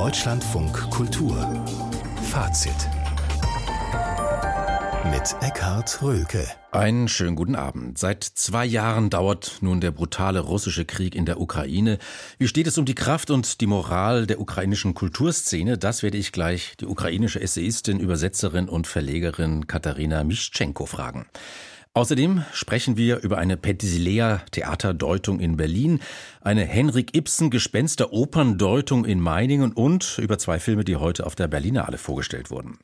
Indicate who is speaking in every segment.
Speaker 1: Deutschlandfunk Kultur Fazit mit Eckhard Rölke.
Speaker 2: Einen schönen guten Abend. Seit zwei Jahren dauert nun der brutale russische Krieg in der Ukraine. Wie steht es um die Kraft und die Moral der ukrainischen Kulturszene? Das werde ich gleich die ukrainische Essayistin, Übersetzerin und Verlegerin Katharina Mischenko fragen. Außerdem sprechen wir über eine Petilea Theaterdeutung in Berlin, eine Henrik Ibsen Gespenster Operndeutung in Meiningen und über zwei Filme, die heute auf der Berlinale vorgestellt wurden.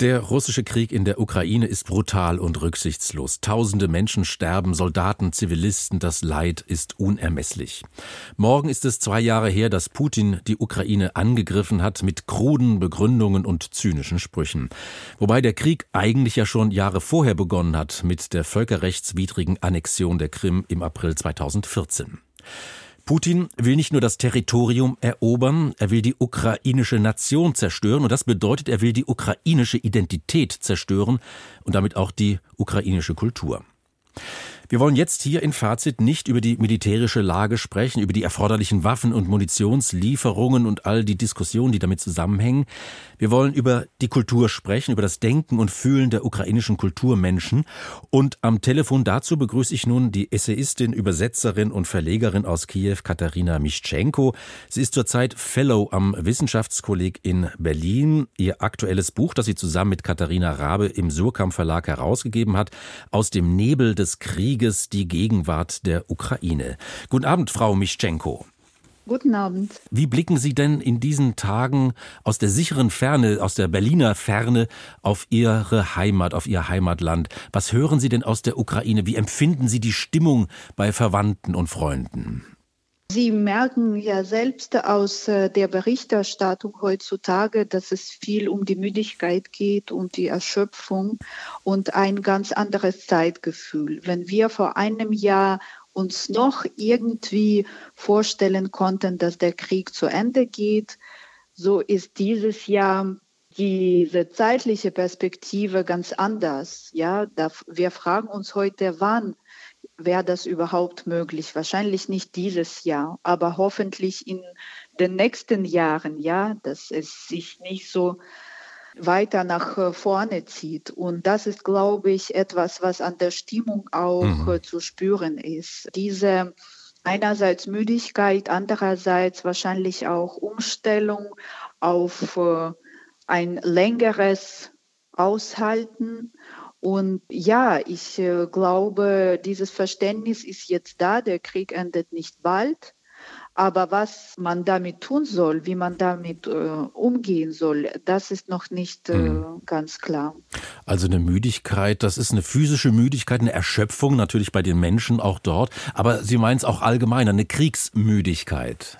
Speaker 2: Der russische Krieg in der Ukraine ist brutal und rücksichtslos. Tausende Menschen sterben, Soldaten, Zivilisten, das Leid ist unermesslich. Morgen ist es zwei Jahre her, dass Putin die Ukraine angegriffen hat mit kruden Begründungen und zynischen Sprüchen. Wobei der Krieg eigentlich ja schon Jahre vorher begonnen hat mit der völkerrechtswidrigen Annexion der Krim im April 2014. Putin will nicht nur das Territorium erobern, er will die ukrainische Nation zerstören und das bedeutet, er will die ukrainische Identität zerstören und damit auch die ukrainische Kultur. Wir wollen jetzt hier in Fazit nicht über die militärische Lage sprechen, über die erforderlichen Waffen und Munitionslieferungen und all die Diskussionen, die damit zusammenhängen. Wir wollen über die Kultur sprechen, über das Denken und Fühlen der ukrainischen Kulturmenschen. Und am Telefon dazu begrüße ich nun die Essayistin, Übersetzerin und Verlegerin aus Kiew, Katharina Mischenko. Sie ist zurzeit Fellow am Wissenschaftskolleg in Berlin. Ihr aktuelles Buch, das sie zusammen mit Katharina Rabe im Surkamp Verlag herausgegeben hat, aus dem Nebel des Krieges Krieges die Gegenwart der Ukraine. Guten Abend, Frau Mischenko.
Speaker 3: Guten Abend.
Speaker 2: Wie blicken Sie denn in diesen Tagen aus der sicheren Ferne, aus der Berliner Ferne auf Ihre Heimat, auf Ihr Heimatland? Was hören Sie denn aus der Ukraine? Wie empfinden Sie die Stimmung bei Verwandten und Freunden?
Speaker 3: Sie merken ja selbst aus äh, der Berichterstattung heutzutage, dass es viel um die Müdigkeit geht, um die Erschöpfung und ein ganz anderes Zeitgefühl. Wenn wir vor einem Jahr uns noch irgendwie vorstellen konnten, dass der Krieg zu Ende geht, so ist dieses Jahr diese zeitliche Perspektive ganz anders. Ja, wir fragen uns heute, wann wäre das überhaupt möglich? Wahrscheinlich nicht dieses Jahr, aber hoffentlich in den nächsten Jahren, ja, dass es sich nicht so weiter nach äh, vorne zieht. Und das ist, glaube ich, etwas, was an der Stimmung auch mhm. Äh, zu spüren ist. Diese einerseits Müdigkeit, andererseits wahrscheinlich auch Umstellung auf äh, ein längeres Aushalten und ja, ich äh, glaube, dieses Verständnis ist jetzt da. Der Krieg endet nicht bald. Aber was man damit tun soll, wie man damit äh, umgehen soll, das ist noch nicht äh, mhm. ganz klar.
Speaker 2: Also eine Müdigkeit, das ist eine physische Müdigkeit, eine Erschöpfung natürlich bei den Menschen auch dort. Aber Sie meinen es auch allgemein, eine Kriegsmüdigkeit.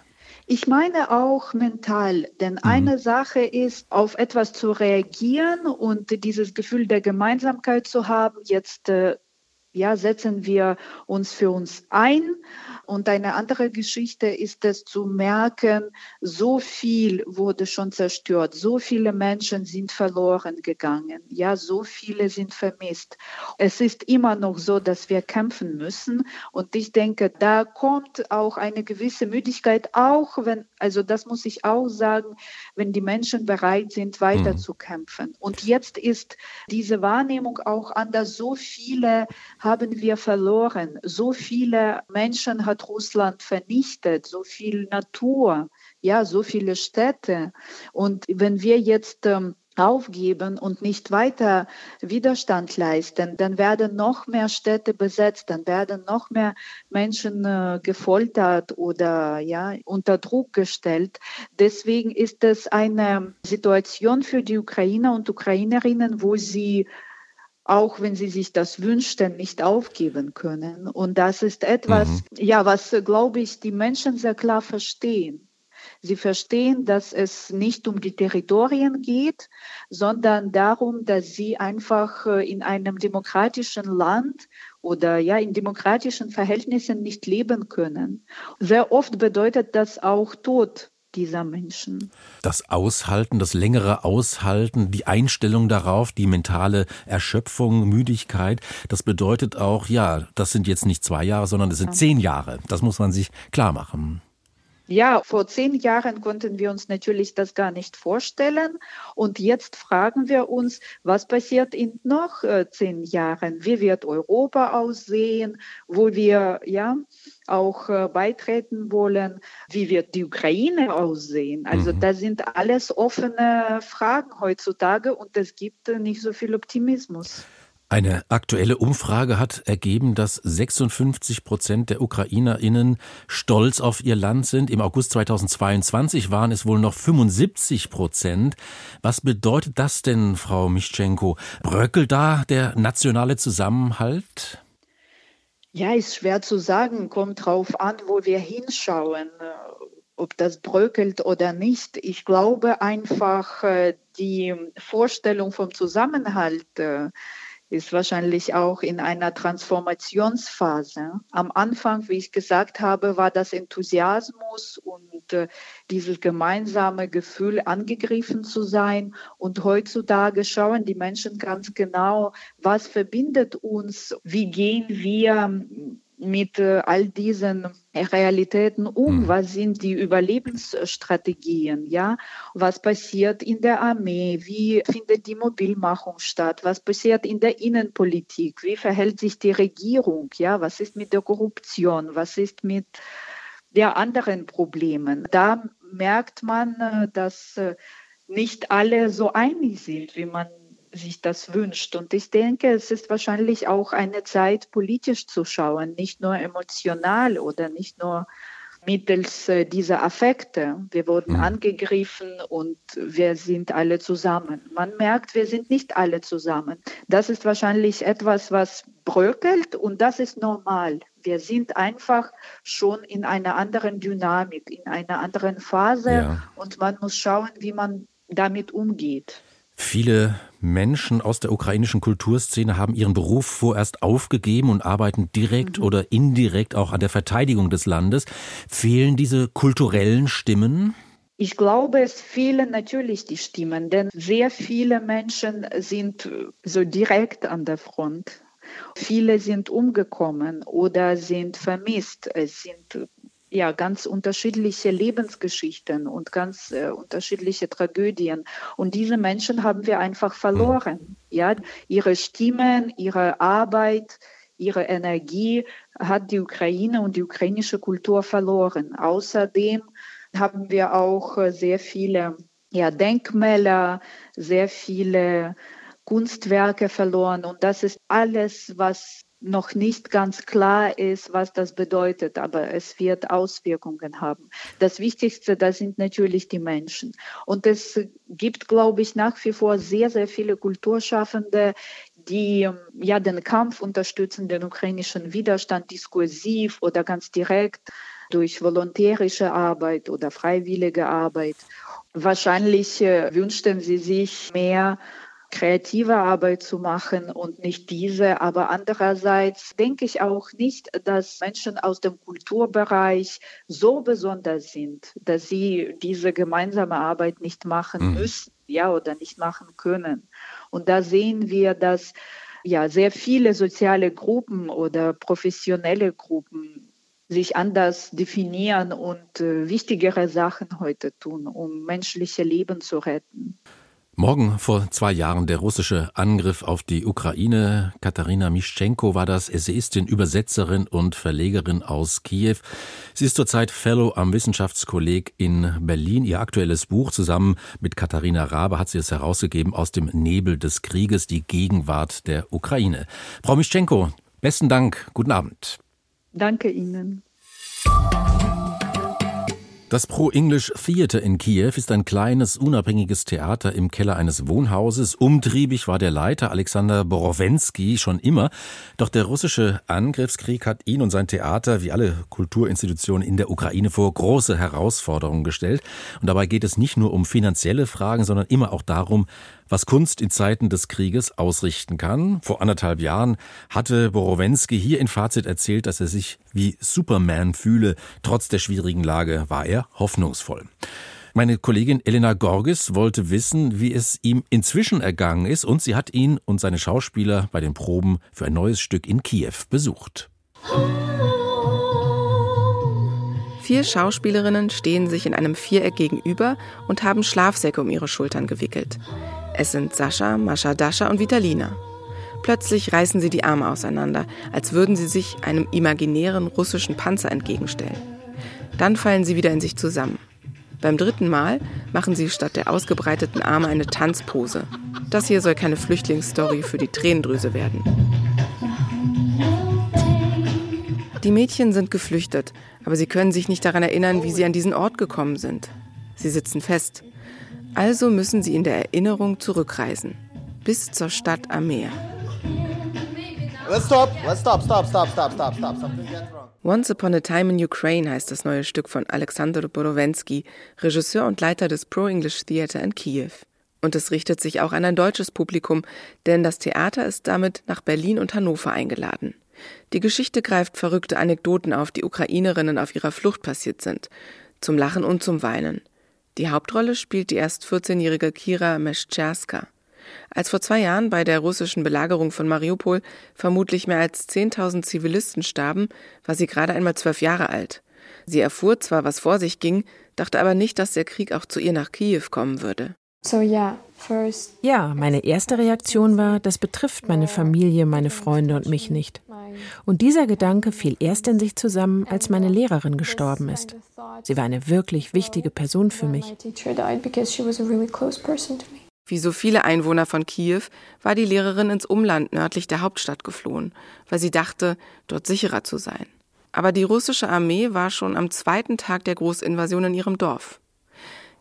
Speaker 3: Ich meine auch mental, denn mhm. eine Sache ist, auf etwas zu reagieren und dieses Gefühl der Gemeinsamkeit zu haben. Jetzt äh, ja, setzen wir uns für uns ein und eine andere Geschichte ist es zu merken, so viel wurde schon zerstört, so viele Menschen sind verloren gegangen, ja, so viele sind vermisst. Es ist immer noch so, dass wir kämpfen müssen und ich denke, da kommt auch eine gewisse Müdigkeit, auch wenn, also das muss ich auch sagen, wenn die Menschen bereit sind, weiter mhm. zu kämpfen. Und jetzt ist diese Wahrnehmung auch anders. So viele haben wir verloren, so viele Menschen hat Russland vernichtet, so viel Natur, ja, so viele Städte. Und wenn wir jetzt ähm, aufgeben und nicht weiter Widerstand leisten, dann werden noch mehr Städte besetzt, dann werden noch mehr Menschen äh, gefoltert oder ja unter Druck gestellt. Deswegen ist es eine Situation für die Ukrainer und Ukrainerinnen, wo sie auch wenn sie sich das wünschten, nicht aufgeben können. Und das ist etwas, mhm. ja, was, glaube ich, die Menschen sehr klar verstehen. Sie verstehen, dass es nicht um die Territorien geht, sondern darum, dass sie einfach äh, in einem demokratischen Land oder ja in demokratischen Verhältnissen nicht leben können. Sehr oft bedeutet das auch Tod dieser Menschen.
Speaker 2: Das Aushalten, das längere Aushalten, die Einstellung darauf, die mentale Erschöpfung, Müdigkeit, das bedeutet auch, ja, das sind jetzt nicht zwei Jahre, sondern das sind ja. zehn Jahre. Das muss man sich klar machen.
Speaker 3: Ja, vor zehn Jahren konnten wir uns natürlich das gar nicht vorstellen. Und jetzt fragen wir uns, was passiert in noch äh, zehn Jahren? Wie wird Europa aussehen? Wo wir ja auch äh, beitreten wollen? Wie wird die Ukraine aussehen? Also mhm. das sind alles offene Fragen heutzutage und es gibt äh, nicht so viel Optimismus.
Speaker 2: Eine aktuelle Umfrage hat ergeben, dass 56 Prozent der UkrainerInnen stolz auf ihr Land sind. Im August 2022 waren es wohl noch 75 Prozent. Was bedeutet das denn, Frau Mischenko? Bröckelt da der nationale Zusammenhalt?
Speaker 3: Ja, ist schwer zu sagen. Kommt drauf an, wo wir hinschauen ob das bröckelt oder nicht. Ich glaube einfach, äh, die Vorstellung vom Zusammenhalt äh, ist wahrscheinlich auch in einer Transformationsphase. Am Anfang, wie ich gesagt habe, war das Enthusiasmus und äh, dieses gemeinsame Gefühl, angegriffen zu sein. Und heutzutage schauen die Menschen ganz genau, was verbindet uns, wie gehen wir mit äh, all diesen Realitäten um? Mhm. Was sind die Überlebensstrategien? Ja, was passiert in der Armee? Wie findet die Mobilmachung statt? Was passiert in der Innenpolitik? Wie verhält sich die Regierung? Ja, was ist mit der Korruption? Was ist mit der anderen Problemen? Da merkt man, äh, dass äh, nicht alle so einig sind, wie man sich das wünscht. Und ich denke, es ist wahrscheinlich auch eine Zeit, politisch zu schauen, nicht nur emotional oder nicht nur mittels äh, dieser Affekte. Wir wurden mhm. angegriffen und wir sind alle zusammen. Man merkt, wir sind nicht alle zusammen. Das ist wahrscheinlich etwas, was bröckelt und das ist normal. Wir sind einfach schon in einer anderen Dynamik, in einer anderen Phase ja. und man muss schauen, wie man damit umgeht.
Speaker 2: Viele Menschen aus der ukrainischen Kulturszene haben ihren Beruf vorerst aufgegeben und arbeiten direkt mhm. oder indirekt auch an der Verteidigung des Landes. Fehlen diese kulturellen Stimmen?
Speaker 3: Ich glaube, es fehlen natürlich die Stimmen, denn sehr viele Menschen sind so direkt an der Front. Viele sind umgekommen oder sind vermisst. Es sind ja ganz unterschiedliche Lebensgeschichten und ganz äh, unterschiedliche Tragödien. Und diese Menschen haben wir einfach verloren. Ja, ihre Stimmen, ihre Arbeit, ihre Energie hat die Ukraine und die ukrainische Kultur verloren. Außerdem haben wir auch äh, sehr viele ja, Denkmäler, sehr viele Kunstwerke verloren. Und das ist alles, was noch nicht ganz klar ist, was das bedeutet, aber es wird Auswirkungen haben. Das Wichtigste, das sind natürlich die Menschen. Und es gibt, glaube ich, nach wie vor sehr, sehr viele Kulturschaffende, die ja den Kampf unterstützen, den ukrainischen Widerstand diskursiv oder ganz direkt durch volontärische Arbeit oder freiwillige Arbeit. Wahrscheinlich äh, wünschten sie sich mehr kreative Arbeit zu machen und nicht diese. Aber andererseits denke ich auch nicht, dass Menschen aus dem Kulturbereich so besonders sind, dass sie diese gemeinsame Arbeit nicht machen mhm. müssen, ja, oder nicht machen können. Und da sehen wir, dass ja sehr viele soziale Gruppen oder professionelle Gruppen sich anders definieren und äh, wichtigere Sachen heute tun, um menschliche Leben zu retten.
Speaker 2: Morgen vor zwei Jahren der russische Angriff auf die Ukraine. Katharina Mischenko war das, Essayistin, Übersetzerin und Verlegerin aus Kiew. Sie ist zurzeit Fellow am Wissenschaftskolleg in Berlin. Ihr aktuelles Buch zusammen mit Katharina Rabe hat sie es herausgegeben aus dem Nebel des Krieges, die Gegenwart der Ukraine. Frau Mischenko, besten Dank. Guten Abend.
Speaker 3: Danke Ihnen.
Speaker 2: Das Pro English Theater in Kiew ist ein kleines, unabhängiges Theater im Keller eines Wohnhauses. Umtriebig war der Leiter Alexander Borowensky schon immer. Doch der russische Angriffskrieg hat ihn und sein Theater wie alle Kulturinstitutionen in der Ukraine vor große Herausforderungen gestellt. Und dabei geht es nicht nur um finanzielle Fragen, sondern immer auch darum, was Kunst in Zeiten des Krieges ausrichten kann. Vor anderthalb Jahren hatte Borowensky hier in Fazit erzählt, dass er sich wie Superman fühle. Trotz der schwierigen Lage war er hoffnungsvoll. Meine Kollegin Elena Gorgis wollte wissen, wie es ihm inzwischen ergangen ist und sie hat ihn und seine Schauspieler bei den Proben für ein neues Stück in Kiew besucht.
Speaker 4: Vier Schauspielerinnen stehen sich in einem Viereck gegenüber und haben Schlafsäcke um ihre Schultern gewickelt. Es sind Sascha, Mascha, Dascha und Vitalina. Plötzlich reißen sie die Arme auseinander, als würden sie sich einem imaginären russischen Panzer entgegenstellen. Dann fallen sie wieder in sich zusammen. Beim dritten Mal machen sie statt der ausgebreiteten Arme eine Tanzpose. Das hier soll keine Flüchtlingsstory für die Tränendrüse werden. Die Mädchen sind geflüchtet, aber sie können sich nicht daran erinnern, wie sie an diesen Ort gekommen sind. Sie sitzen fest. Also müssen sie in der Erinnerung zurückreisen. Bis zur Stadt am Meer. Stop. Stop, stop, stop, stop, stop, stop. Once Upon a Time in Ukraine heißt das neue Stück von Alexander Borowensky, Regisseur und Leiter des Pro-English Theater in Kiew. Und es richtet sich auch an ein deutsches Publikum, denn das Theater ist damit nach Berlin und Hannover eingeladen. Die Geschichte greift verrückte Anekdoten auf, die Ukrainerinnen auf ihrer Flucht passiert sind. Zum Lachen und zum Weinen. Die Hauptrolle spielt die erst 14-jährige Kira Meschczerska. Als vor zwei Jahren bei der russischen Belagerung von Mariupol vermutlich mehr als 10.000 Zivilisten starben, war sie gerade einmal zwölf Jahre alt. Sie erfuhr zwar, was vor sich ging, dachte aber nicht, dass der Krieg auch zu ihr nach Kiew kommen würde.
Speaker 5: So, yeah. Ja, meine erste Reaktion war, das betrifft meine Familie, meine Freunde und mich nicht. Und dieser Gedanke fiel erst in sich zusammen, als meine Lehrerin gestorben ist. Sie war eine wirklich wichtige Person für mich.
Speaker 4: Wie so viele Einwohner von Kiew war die Lehrerin ins Umland nördlich der Hauptstadt geflohen, weil sie dachte, dort sicherer zu sein. Aber die russische Armee war schon am zweiten Tag der Großinvasion in ihrem Dorf.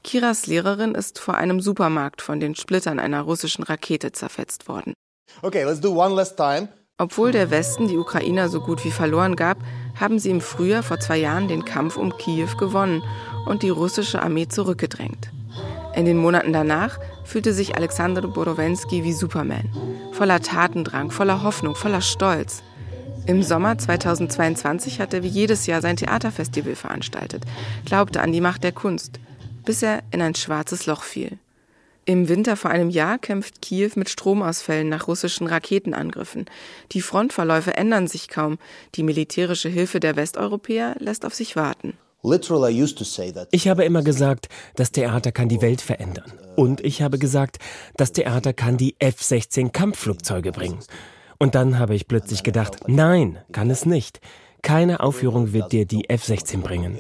Speaker 4: Kiras Lehrerin ist vor einem Supermarkt von den Splittern einer russischen Rakete zerfetzt worden. Okay, let's do one last time. Obwohl der Westen die Ukrainer so gut wie verloren gab, haben sie im Frühjahr vor zwei Jahren den Kampf um Kiew gewonnen und die russische Armee zurückgedrängt. In den Monaten danach fühlte sich Alexander Borowensky wie Superman. Voller Tatendrang, voller Hoffnung, voller Stolz. Im Sommer 2022 hat er wie jedes Jahr sein Theaterfestival veranstaltet, glaubte an die Macht der Kunst, bis er in ein schwarzes Loch fiel. Im Winter vor einem Jahr kämpft Kiew mit Stromausfällen nach russischen Raketenangriffen. Die Frontverläufe ändern sich kaum. Die militärische Hilfe der Westeuropäer lässt auf sich warten.
Speaker 6: Ich habe immer gesagt, das Theater kann die Welt verändern. Und ich habe gesagt, das Theater kann die F-16 Kampfflugzeuge bringen. Und dann habe ich plötzlich gedacht, nein, kann es nicht. Keine Aufführung wird dir die F-16 bringen.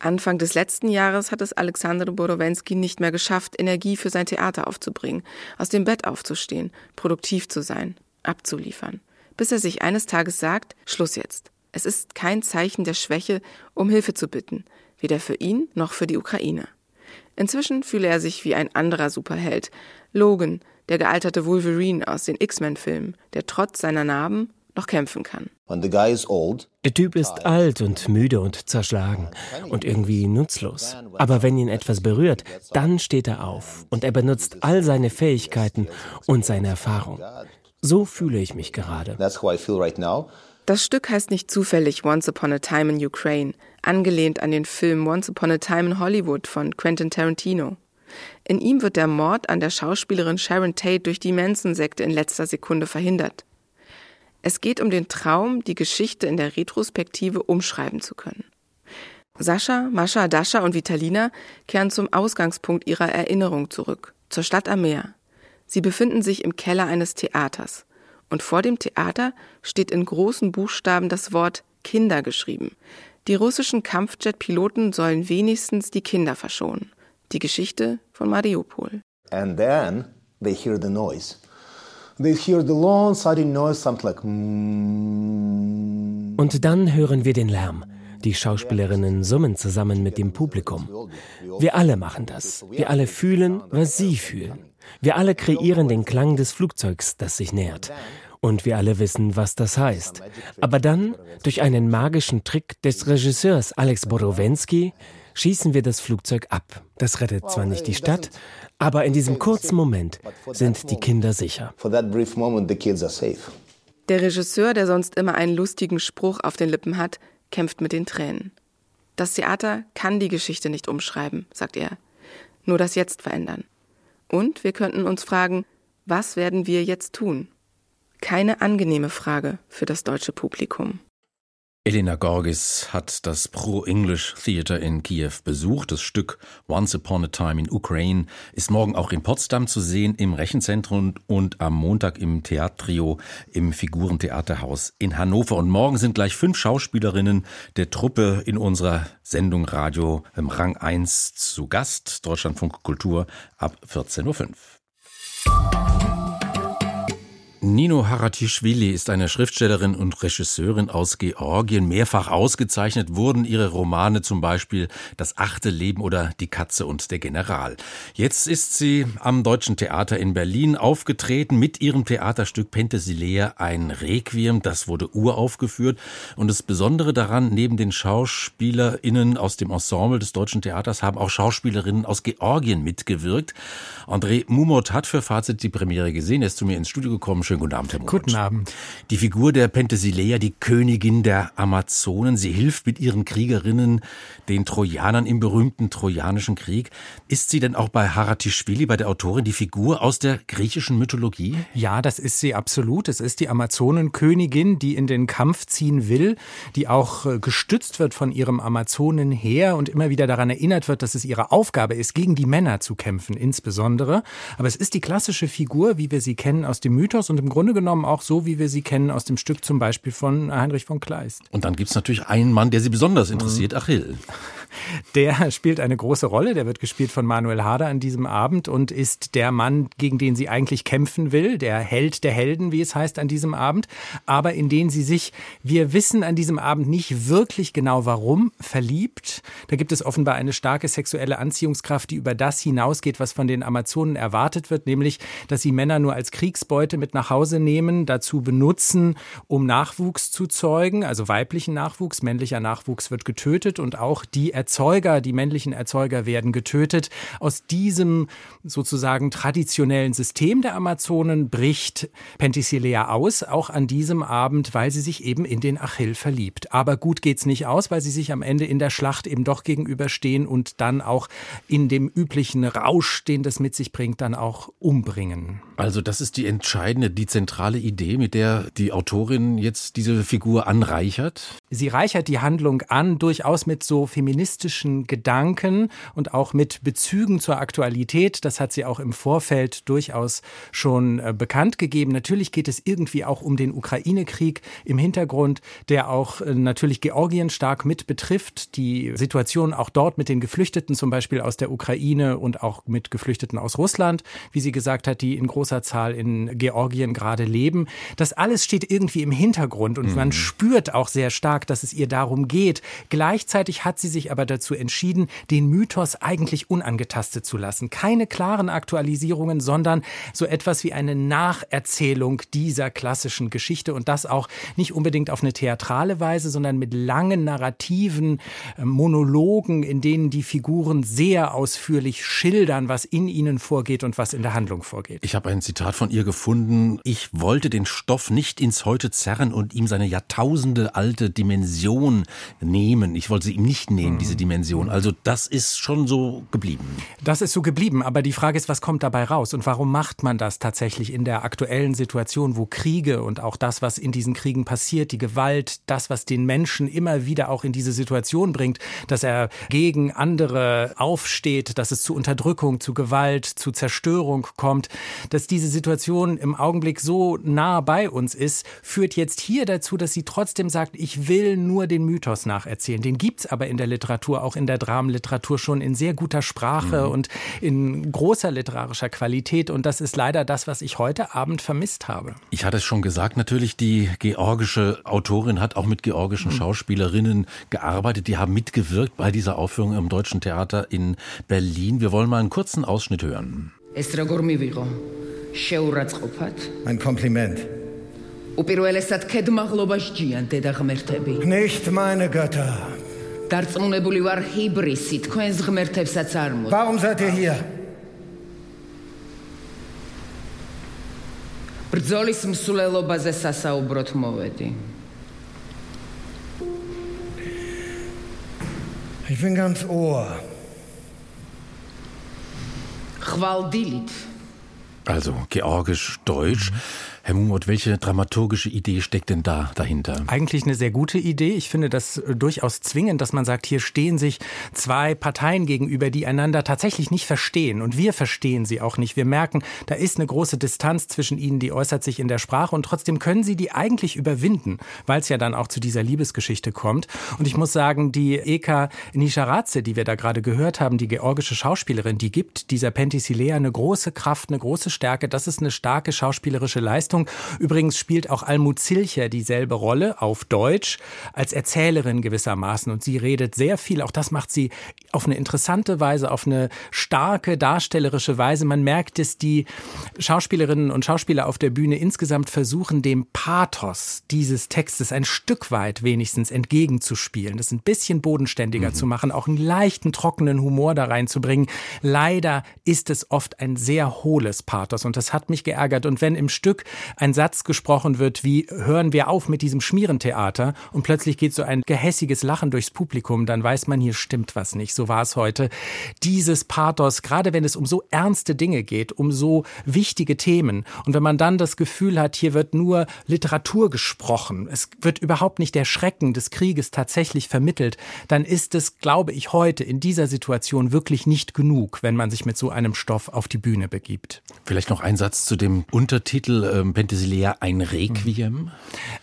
Speaker 4: Anfang des letzten Jahres hat es Alexander Borowensky nicht mehr geschafft, Energie für sein Theater aufzubringen, aus dem Bett aufzustehen, produktiv zu sein, abzuliefern. Bis er sich eines Tages sagt, Schluss jetzt. Es ist kein Zeichen der Schwäche, um Hilfe zu bitten, weder für ihn noch für die Ukraine. Inzwischen fühle er sich wie ein anderer Superheld. Logan, der gealterte Wolverine aus den X-Men-Filmen, der trotz seiner Narben noch kämpfen kann.
Speaker 6: Der Typ ist alt und müde und zerschlagen und irgendwie nutzlos. Aber wenn ihn etwas berührt, dann steht er auf und er benutzt all seine Fähigkeiten und seine Erfahrung. So fühle ich mich gerade.
Speaker 4: Das Stück heißt nicht zufällig Once Upon a Time in Ukraine, angelehnt an den Film Once Upon a Time in Hollywood von Quentin Tarantino. In ihm wird der Mord an der Schauspielerin Sharon Tate durch die Manson-Sekte in letzter Sekunde verhindert. Es geht um den Traum, die Geschichte in der Retrospektive umschreiben zu können. Sascha, Mascha, Dascha und Vitalina kehren zum Ausgangspunkt ihrer Erinnerung zurück, zur Stadt am Meer. Sie befinden sich im Keller eines Theaters und vor dem Theater steht in großen Buchstaben das Wort Kinder geschrieben. Die russischen Kampfjet-Piloten sollen wenigstens die Kinder verschonen. Die Geschichte von Mariupol. And then they hear the noise.
Speaker 6: Mm. Und dann hören wir den Lärm. Die Schauspielerinnen summen zusammen mit dem Publikum. Wir alle machen das. Wir alle fühlen, was sie fühlen. Wir alle kreieren den Klang des Flugzeugs, das sich nähert. Und wir alle wissen, was das heißt. Aber dann, durch einen magischen Trick des Regisseurs Alex Borowensky, schießen wir das Flugzeug ab. Das rettet zwar nicht die Stadt, aber in diesem kurzen Moment sind die Kinder sicher.
Speaker 4: Der Regisseur, der sonst immer einen lustigen Spruch auf den Lippen hat, kämpft mit den Tränen. Das Theater kann die Geschichte nicht umschreiben, sagt er. Nur das Jetzt verändern. Und wir könnten uns fragen, was werden wir jetzt tun? Keine angenehme Frage für das deutsche Publikum.
Speaker 2: Elena Gorgis hat das Pro-English Theater in Kiew besucht. Das Stück Once Upon a Time in Ukraine ist morgen auch in Potsdam zu sehen, im Rechenzentrum und am Montag im Theatrio im Figurentheaterhaus in Hannover. Und morgen sind gleich fünf Schauspielerinnen der Truppe in unserer Sendung Radio im Rang 1 zu Gast. Deutschlandfunk Kultur ab 14.05 Uhr. Nino Haratischvili ist eine Schriftstellerin und Regisseurin aus Georgien. Mehrfach ausgezeichnet wurden ihre Romane zum Beispiel Das achte Leben oder Die Katze und der General. Jetzt ist sie am Deutschen Theater in Berlin aufgetreten mit ihrem Theaterstück Penthesilea, ein Requiem. Das wurde uraufgeführt. Und das Besondere daran, neben den SchauspielerInnen aus dem Ensemble des Deutschen Theaters haben auch Schauspielerinnen aus Georgien mitgewirkt. André Mumot hat für Fazit die Premiere gesehen. Er ist zu mir ins Studio gekommen. Schönen guten Abend, Herr Moritz.
Speaker 7: Guten Abend.
Speaker 2: Die Figur der Penthesilea, die Königin der Amazonen, sie hilft mit ihren Kriegerinnen den Trojanern im berühmten Trojanischen Krieg. Ist sie denn auch bei Haratischvili, bei der Autorin, die Figur aus der griechischen Mythologie?
Speaker 7: Ja, das ist sie absolut. Es ist die Amazonenkönigin, die in den Kampf ziehen will, die auch äh, gestützt wird von ihrem Amazonenheer und immer wieder daran erinnert wird, dass es ihre Aufgabe ist, gegen die Männer zu kämpfen, insbesondere. Aber es ist die klassische Figur, wie wir sie kennen aus dem Mythos und im Grunde genommen auch so, wie wir sie kennen aus dem Stück zum Beispiel von Heinrich von Kleist.
Speaker 2: Und dann gibt es natürlich einen Mann, der Sie besonders interessiert, mhm. Achill.
Speaker 7: Der spielt eine große Rolle. Der wird gespielt von Manuel Harder an diesem Abend und ist der Mann, gegen den sie eigentlich kämpfen will, der Held der Helden, wie es heißt, an diesem Abend, aber in den sie sich, wir wissen an diesem Abend nicht wirklich genau warum, verliebt. Da gibt es offenbar eine starke sexuelle Anziehungskraft, die über das hinausgeht, was von den Amazonen erwartet wird, nämlich, dass sie Männer nur als Kriegsbeute mit nach Hause nehmen, dazu benutzen, um Nachwuchs zu zeugen, also weiblichen Nachwuchs, männlicher Nachwuchs wird getötet und auch die Erzeuger, die männlichen Erzeuger werden getötet. Aus diesem sozusagen traditionellen System der Amazonen bricht Penthesilea aus, auch an diesem Abend, weil sie sich eben in den Achill verliebt. Aber gut geht's nicht aus, weil sie sich am Ende in der Schlacht eben doch gegenüberstehen und dann auch in dem üblichen Rausch, den das mit sich bringt, dann auch umbringen.
Speaker 2: Also das ist die entscheidende, die zentrale Idee, mit der die Autorin jetzt diese Figur anreichert?
Speaker 7: Sie reichert die Handlung an, durchaus mit so feministischen Gedanken und auch mit Bezügen zur Aktualität. Das hat sie auch im Vorfeld durchaus schon äh, bekannt gegeben. Natürlich geht es irgendwie auch um den Ukraine-Krieg im Hintergrund, der auch äh, natürlich Georgien stark mit betrifft. Die Situation auch dort mit den Geflüchteten, zum Beispiel aus der Ukraine und auch mit Geflüchteten aus Russland, wie sie gesagt hat, die in großer Zahl in Georgien gerade leben. Das alles steht irgendwie im Hintergrund und mhm. man spürt auch sehr stark, dass es ihr darum geht. Gleichzeitig hat sie sich aber dazu entschieden, den Mythos eigentlich unangetastet zu lassen. Keine klaren Aktualisierungen, sondern so etwas wie eine Nacherzählung dieser klassischen Geschichte und das auch nicht unbedingt auf eine theatrale Weise, sondern mit langen narrativen äh, Monologen, in denen die Figuren sehr ausführlich schildern, was in ihnen vorgeht und was in der Handlung vorgeht.
Speaker 2: Ich habe ein Zitat von ihr gefunden. Ich wollte den Stoff nicht ins Heute zerren und ihm seine Jahrtausende alte Dimension nehmen. Ich wollte sie ihm nicht nehmen, mhm. diese diese Dimension. Also das ist schon so geblieben.
Speaker 7: Das ist so geblieben, aber die Frage ist, was kommt dabei raus und warum macht man das tatsächlich in der aktuellen Situation, wo Kriege und auch das, was in diesen Kriegen passiert, die Gewalt, das, was den Menschen immer wieder auch in diese Situation bringt, dass er gegen andere aufsteht, dass es zu Unterdrückung, zu Gewalt, zu Zerstörung kommt, dass diese Situation im Augenblick so nah bei uns ist, führt jetzt hier dazu, dass sie trotzdem sagt, ich will nur den Mythos nacherzählen. Den gibt es aber in der Literatur auch in der Dramenliteratur schon in sehr guter Sprache mhm. und in großer literarischer Qualität. Und das ist leider das, was ich heute Abend vermisst habe.
Speaker 2: Ich hatte es schon gesagt, natürlich, die georgische Autorin hat auch mit georgischen mhm. Schauspielerinnen gearbeitet. Die haben mitgewirkt bei dieser Aufführung im Deutschen Theater in Berlin. Wir wollen mal einen kurzen Ausschnitt hören.
Speaker 8: Ein Kompliment. Nicht meine Götter.
Speaker 9: დარწმუნებული ვარ ჰიბრისი თქვენს ღმერთებსაც არ
Speaker 8: მოწ. Warum seid ihr hier?
Speaker 9: ბრძოლის მსვლელობაზე სასაუბროთ მოვედი.
Speaker 8: Ich bin ganz ohr.
Speaker 9: Chwaldilit.
Speaker 2: Also georgisch-deutsch. Mhm. Herr Mumot, welche dramaturgische Idee steckt denn da dahinter?
Speaker 7: Eigentlich eine sehr gute Idee. Ich finde das äh, durchaus zwingend, dass man sagt, hier stehen sich zwei Parteien gegenüber, die einander tatsächlich nicht verstehen. Und wir verstehen sie auch nicht. Wir merken, da ist eine große Distanz zwischen ihnen, die äußert sich in der Sprache. Und trotzdem können sie die eigentlich überwinden, weil es ja dann auch zu dieser Liebesgeschichte kommt. Und ich muss sagen, die Eka Nisharadze, die wir da gerade gehört haben, die georgische Schauspielerin, die gibt dieser Penthesilea eine große Kraft, eine große Stärke. Das ist eine starke schauspielerische Leistung. Leistung. Übrigens spielt auch Almut Zilcher dieselbe Rolle auf Deutsch als Erzählerin gewissermaßen und sie redet sehr viel. Auch das macht sie auf eine interessante Weise, auf eine starke darstellerische Weise. Man merkt, dass die Schauspielerinnen und Schauspieler auf der Bühne insgesamt versuchen, dem Pathos dieses Textes ein Stück weit wenigstens entgegenzuspielen, das ein bisschen bodenständiger mhm. zu machen, auch einen leichten, trockenen Humor da reinzubringen. Leider ist es oft ein sehr hohles Pathos und das hat mich geärgert. Und wenn im Stück ein Satz gesprochen wird wie hören wir auf mit diesem Schmierentheater und plötzlich geht so ein gehässiges Lachen durchs Publikum, dann weiß man, hier stimmt was nicht. So war es heute. Dieses Pathos, gerade wenn es um so ernste Dinge geht, um so wichtige Themen und wenn man dann das Gefühl hat, hier wird nur Literatur gesprochen, es wird überhaupt nicht der Schrecken des Krieges tatsächlich vermittelt, dann ist es, glaube ich, heute in dieser Situation wirklich nicht genug, wenn man sich mit so einem Stoff auf die Bühne begibt.
Speaker 2: Vielleicht noch ein Satz zu dem Untertitel ähm, Penthesilea ein Requiem?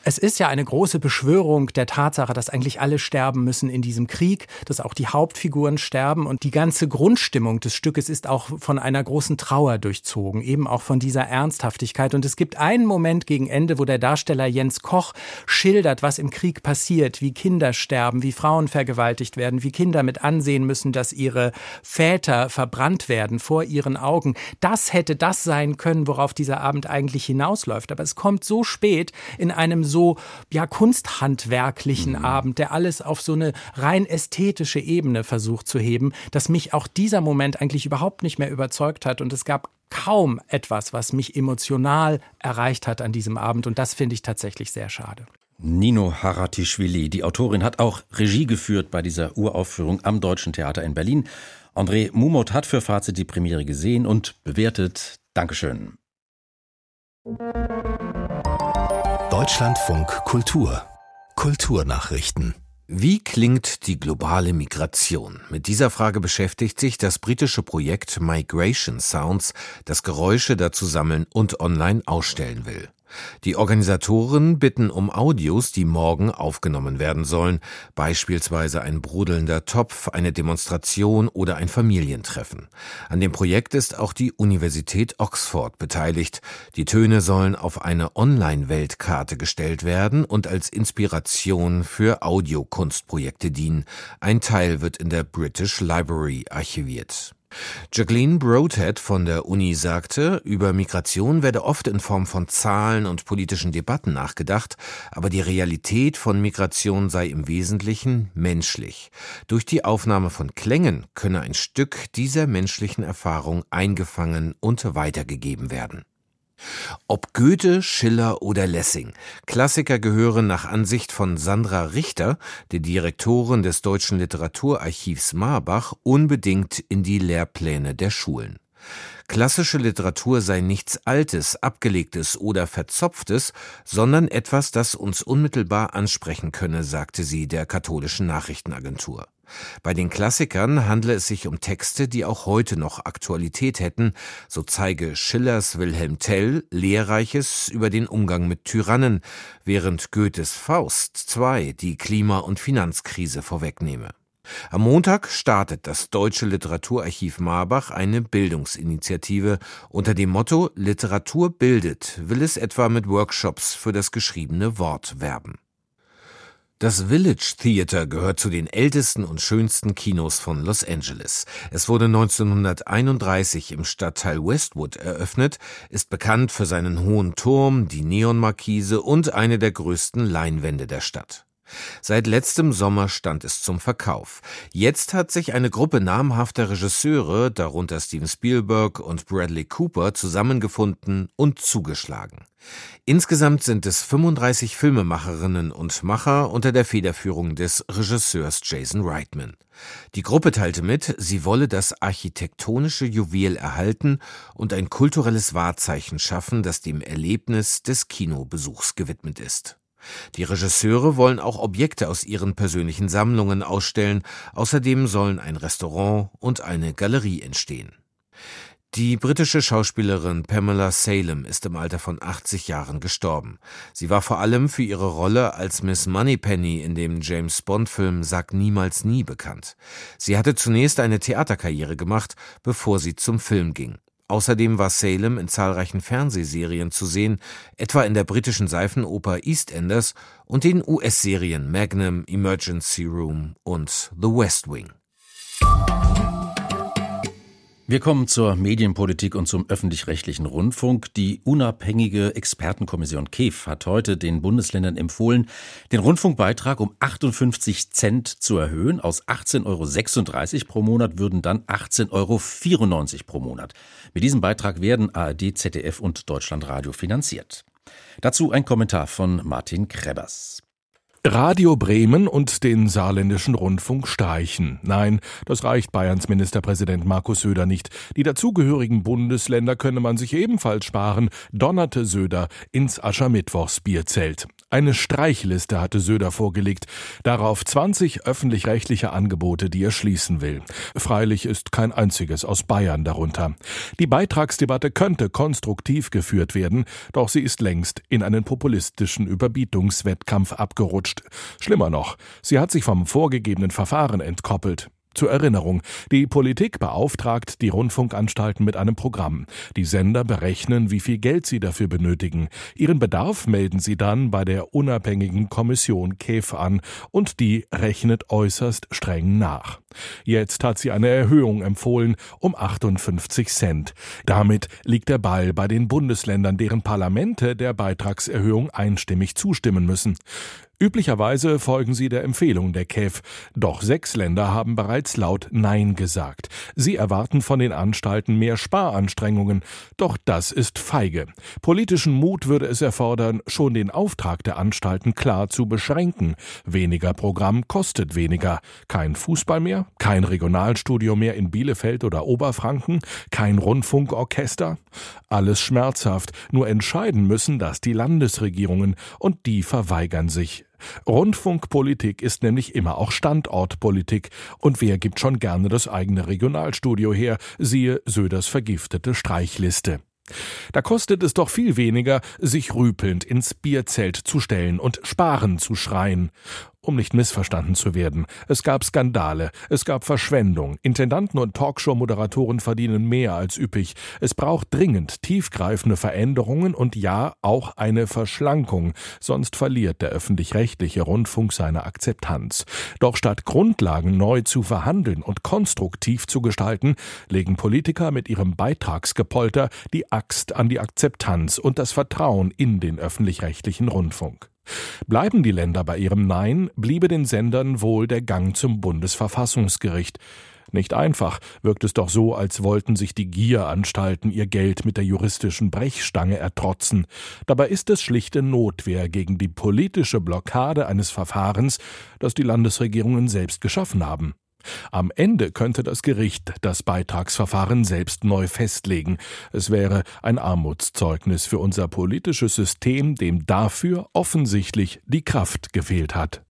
Speaker 7: Es ist ja eine große Beschwörung der Tatsache, dass eigentlich alle sterben müssen in diesem Krieg, dass auch die Hauptfiguren sterben und die ganze Grundstimmung des Stückes ist auch von einer großen Trauer durchzogen, eben auch von dieser Ernsthaftigkeit. Und es gibt einen Moment gegen Ende, wo der Darsteller Jens Koch schildert, was im Krieg passiert, wie Kinder sterben, wie Frauen vergewaltigt werden, wie Kinder mit ansehen müssen, dass ihre Väter verbrannt werden vor ihren Augen. Das hätte das sein können, worauf dieser Abend eigentlich hinaus hinausläuft. Aber es kommt so spät in einem so ja kunsthandwerklichen mhm. Abend, der alles auf so eine rein ästhetische Ebene versucht zu heben, dass mich auch dieser Moment eigentlich überhaupt nicht mehr überzeugt hat. Und es gab kaum etwas, was mich emotional erreicht hat an diesem Abend. Und das finde ich tatsächlich sehr schade.
Speaker 2: Nino Haratischvili, die Autorin, hat auch Regie geführt bei dieser Uraufführung am Deutschen Theater in Berlin. André Mumot hat für Fazit die Premiere gesehen und bewertet. Dankeschön.
Speaker 1: Deutschlandfunk Kultur Kulturnachrichten
Speaker 10: wie klingt die globale Migration? Mit dieser Frage beschäftigt sich das britische Projekt Migration Sounds, das Geräusche dazu sammeln und online ausstellen will. Die Organisatoren bitten um Audios, die morgen aufgenommen werden sollen, beispielsweise ein brodelnder Topf, eine Demonstration oder ein Familientreffen. An dem Projekt ist auch die Universität Oxford beteiligt. Die Töne sollen auf eine Online-Weltkarte gestellt werden und als Inspiration für Audiokunstprojekte dienen. Ein Teil wird in der British Library archiviert. Jacqueline Broadhead von der Uni sagte, über Migration werde oft in Form von Zahlen und politischen Debatten nachgedacht, aber die Realität von Migration sei im Wesentlichen menschlich. Durch die Aufnahme von Klängen könne ein Stück dieser menschlichen Erfahrung eingefangen und weitergegeben werden. Ob Goethe, Schiller oder Lessing, Klassiker gehören nach Ansicht von Sandra Richter, der Direktorin des Deutschen Literaturarchivs Marbach, unbedingt in die Lehrpläne der Schulen. Klassische Literatur sei nichts Altes, Abgelegtes oder Verzopftes, sondern etwas, das uns unmittelbar ansprechen könne, sagte sie der katholischen Nachrichtenagentur. Bei den Klassikern handle es sich um Texte, die auch heute noch Aktualität hätten, so zeige Schillers Wilhelm Tell Lehrreiches über den Umgang mit Tyrannen, während Goethes Faust II die Klima- und Finanzkrise vorwegnehme. Am Montag startet das Deutsche Literaturarchiv Marbach eine Bildungsinitiative unter dem Motto Literatur bildet, will es etwa mit Workshops für das geschriebene Wort werben. Das Village Theater gehört zu den ältesten und schönsten Kinos von Los Angeles. Es wurde 1931 im Stadtteil Westwood eröffnet, ist bekannt für seinen hohen Turm, die Neonmarkise und eine der größten Leinwände der Stadt. Seit letztem Sommer stand es zum Verkauf. Jetzt hat sich eine Gruppe namhafter Regisseure, darunter Steven Spielberg und Bradley Cooper, zusammengefunden und zugeschlagen. Insgesamt sind es 35 Filmemacherinnen und Macher unter der Federführung des Regisseurs Jason Reitman. Die Gruppe teilte mit, sie wolle das architektonische Juwel erhalten und ein kulturelles Wahrzeichen schaffen, das dem Erlebnis des Kinobesuchs gewidmet ist. Die Regisseure wollen auch Objekte aus ihren persönlichen Sammlungen ausstellen, außerdem sollen ein Restaurant und eine Galerie entstehen. Die britische Schauspielerin Pamela Salem ist im Alter von 80 Jahren gestorben. Sie war vor allem für ihre Rolle als Miss Moneypenny in dem James Bond-Film Sag niemals nie bekannt. Sie hatte zunächst eine Theaterkarriere gemacht, bevor sie zum Film ging. Außerdem war Salem in zahlreichen Fernsehserien zu sehen, etwa in der britischen Seifenoper EastEnders und den US-Serien Magnum, Emergency Room und The West Wing.
Speaker 2: Wir kommen zur Medienpolitik und zum öffentlich-rechtlichen Rundfunk. Die unabhängige Expertenkommission KEF hat heute den Bundesländern empfohlen, den Rundfunkbeitrag um 58 Cent zu erhöhen. Aus 18,36 Euro pro Monat würden dann 18,94 Euro pro Monat. Mit diesem Beitrag werden ARD, ZDF und Deutschlandradio finanziert. Dazu ein Kommentar von Martin Krebbers.
Speaker 11: Radio Bremen und den saarländischen Rundfunk streichen. Nein, das reicht Bayerns Ministerpräsident Markus Söder nicht. Die dazugehörigen Bundesländer könne man sich ebenfalls sparen, donnerte Söder ins Aschermittwochsbierzelt. Eine Streichliste hatte Söder vorgelegt, darauf 20 öffentlich-rechtliche Angebote, die er schließen will. Freilich ist kein einziges aus Bayern darunter. Die Beitragsdebatte könnte konstruktiv geführt werden, doch sie ist längst in einen populistischen Überbietungswettkampf abgerutscht. Schlimmer noch, sie hat sich vom vorgegebenen Verfahren entkoppelt. Zur Erinnerung, die Politik beauftragt die Rundfunkanstalten mit einem Programm. Die Sender berechnen, wie viel Geld sie dafür benötigen. Ihren Bedarf melden sie dann bei der unabhängigen Kommission KEF an und die rechnet äußerst streng nach. Jetzt hat sie eine Erhöhung empfohlen um 58 Cent. Damit liegt der Ball bei den Bundesländern, deren Parlamente der Beitragserhöhung einstimmig zustimmen müssen. Üblicherweise folgen sie der Empfehlung der KEF, doch sechs Länder haben bereits laut Nein gesagt. Sie erwarten von den Anstalten mehr Sparanstrengungen, doch das ist feige. Politischen Mut würde es erfordern, schon den Auftrag der Anstalten klar zu beschränken. Weniger Programm kostet weniger. Kein Fußball mehr, kein Regionalstudio mehr in Bielefeld oder Oberfranken, kein Rundfunkorchester. Alles schmerzhaft, nur entscheiden müssen das die Landesregierungen, und die verweigern sich. Rundfunkpolitik ist nämlich immer auch Standortpolitik. Und wer gibt schon gerne das eigene Regionalstudio her? Siehe Söders vergiftete Streichliste. Da kostet es doch viel weniger, sich rüpelnd ins Bierzelt zu stellen und sparen zu schreien. Um nicht missverstanden zu werden, es gab Skandale, es gab Verschwendung, Intendanten und Talkshow-Moderatoren verdienen mehr als üppig, es braucht dringend tiefgreifende Veränderungen und ja, auch eine Verschlankung, sonst verliert der öffentlich-rechtliche Rundfunk seine Akzeptanz. Doch statt Grundlagen neu zu verhandeln und konstruktiv zu gestalten, legen Politiker mit ihrem Beitragsgepolter die Axt an die Akzeptanz und das Vertrauen in den öffentlich-rechtlichen Rundfunk. Bleiben die Länder bei ihrem Nein, bliebe den Sendern wohl der Gang zum Bundesverfassungsgericht. Nicht einfach, wirkt es doch so, als wollten sich die Gieranstalten ihr Geld mit der juristischen Brechstange ertrotzen. Dabei ist es schlichte Notwehr gegen die politische Blockade eines Verfahrens, das die Landesregierungen selbst geschaffen haben. Am Ende könnte das Gericht das Beitragsverfahren selbst neu festlegen. Es wäre ein Armutszeugnis für unser politisches System, dem dafür offensichtlich die Kraft gefehlt hat.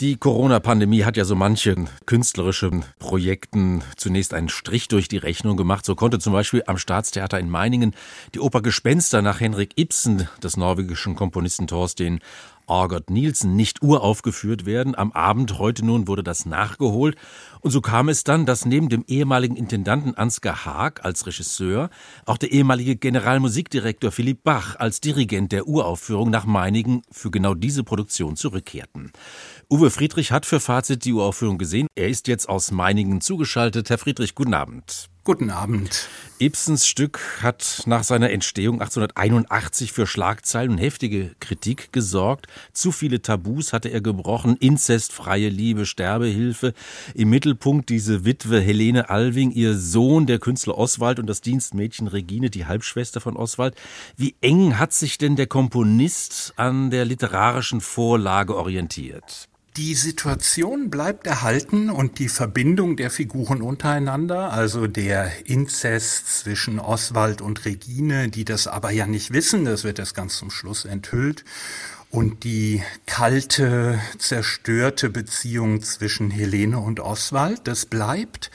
Speaker 2: Die Corona-Pandemie hat ja so manche künstlerische Projekten zunächst einen Strich durch die Rechnung gemacht. So konnte zum Beispiel am Staatstheater in Meiningen die Oper Gespenster nach Henrik Ibsen des norwegischen Komponisten Thorsten Argot Nielsen nicht uraufgeführt werden. Am Abend heute nun wurde das nachgeholt. Und so kam es dann, dass neben dem ehemaligen Intendanten Ansgar Haag als Regisseur auch der ehemalige Generalmusikdirektor Philipp Bach als Dirigent der Uraufführung nach Meinigen für genau diese Produktion zurückkehrten. Uwe Friedrich hat für Fazit die Uraufführung gesehen. Er ist jetzt aus Meiningen zugeschaltet. Herr Friedrich, guten Abend.
Speaker 12: Guten Abend.
Speaker 2: Ibsens Stück hat nach seiner Entstehung 1881 für Schlagzeilen und heftige Kritik gesorgt. Zu viele Tabus hatte er gebrochen. Inzest, freie Liebe, Sterbehilfe. Im Mittelpunkt diese Witwe Helene Alving, ihr Sohn, der Künstler Oswald und das Dienstmädchen Regine, die Halbschwester von Oswald. Wie eng hat sich denn der Komponist an der literarischen Vorlage orientiert?
Speaker 12: Die Situation bleibt erhalten und die Verbindung der Figuren untereinander, also der Inzest zwischen Oswald und Regine, die das aber ja nicht wissen, das wird erst ganz zum Schluss enthüllt, und die kalte, zerstörte Beziehung zwischen Helene und Oswald, das bleibt.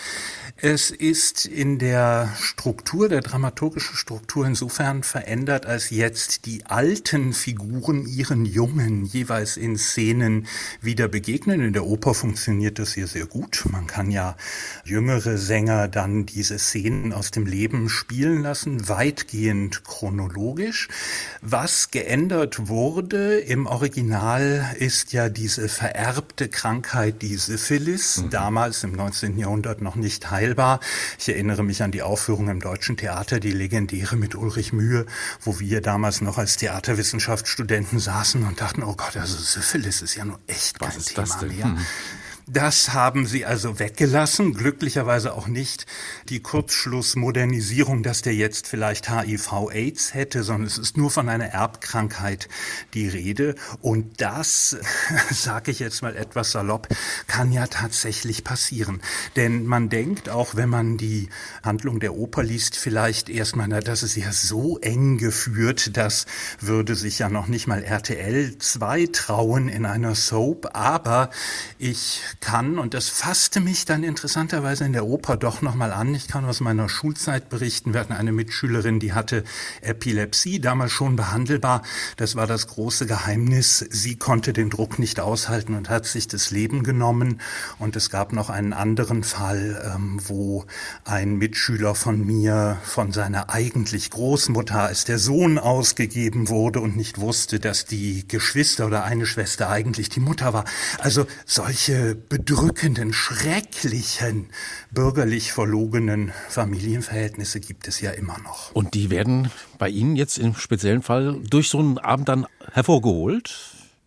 Speaker 12: Es ist in der Struktur, der dramaturgischen Struktur insofern verändert, als jetzt die alten Figuren ihren Jungen jeweils in Szenen wieder begegnen. In der Oper funktioniert das hier sehr gut. Man kann ja jüngere Sänger dann diese Szenen aus dem Leben spielen lassen, weitgehend chronologisch. Was geändert wurde im Original ist ja diese vererbte Krankheit, die Syphilis, mhm. damals im 19. Jahrhundert noch nicht heil heilbar. Ich erinnere mich an die Aufführung im Deutschen Theater, die legendäre mit Ulrich Mühe, wo wir damals noch als Theaterwissenschaftsstudenten saßen und dachten, oh Gott, also Syphilis ist ja nur echt kein Thema mehr. Hm. Das haben sie also weggelassen, glücklicherweise auch nicht die Kurzschlussmodernisierung, dass der jetzt vielleicht HIV-Aids hätte, sondern es ist nur von einer Erbkrankheit die Rede. Und das, sage ich jetzt mal etwas salopp, kann ja tatsächlich passieren. Denn man denkt, auch wenn man die Handlung der Oper liest, vielleicht erstmal, na, das ist ja so eng geführt, das würde sich ja noch nicht mal RTL 2 trauen in einer Soap. Aber ich kann. Und das fasste mich dann interessanterweise in der Oper doch nochmal an. Ich kann aus meiner Schulzeit berichten. Wir hatten eine Mitschülerin, die hatte Epilepsie, damals schon behandelbar. Das war das große Geheimnis. Sie konnte den Druck nicht aushalten und hat sich das Leben genommen. Und es gab noch einen anderen Fall, ähm, wo ein Mitschüler von mir von seiner eigentlich Großmutter als der Sohn ausgegeben wurde und nicht wusste, dass die Geschwister oder eine Schwester eigentlich die Mutter war. Also solche bedrückenden, schrecklichen, bürgerlich verlogenen Familienverhältnisse gibt es ja immer noch.
Speaker 2: Und die werden bei Ihnen jetzt im speziellen Fall durch so einen Abend dann hervorgeholt?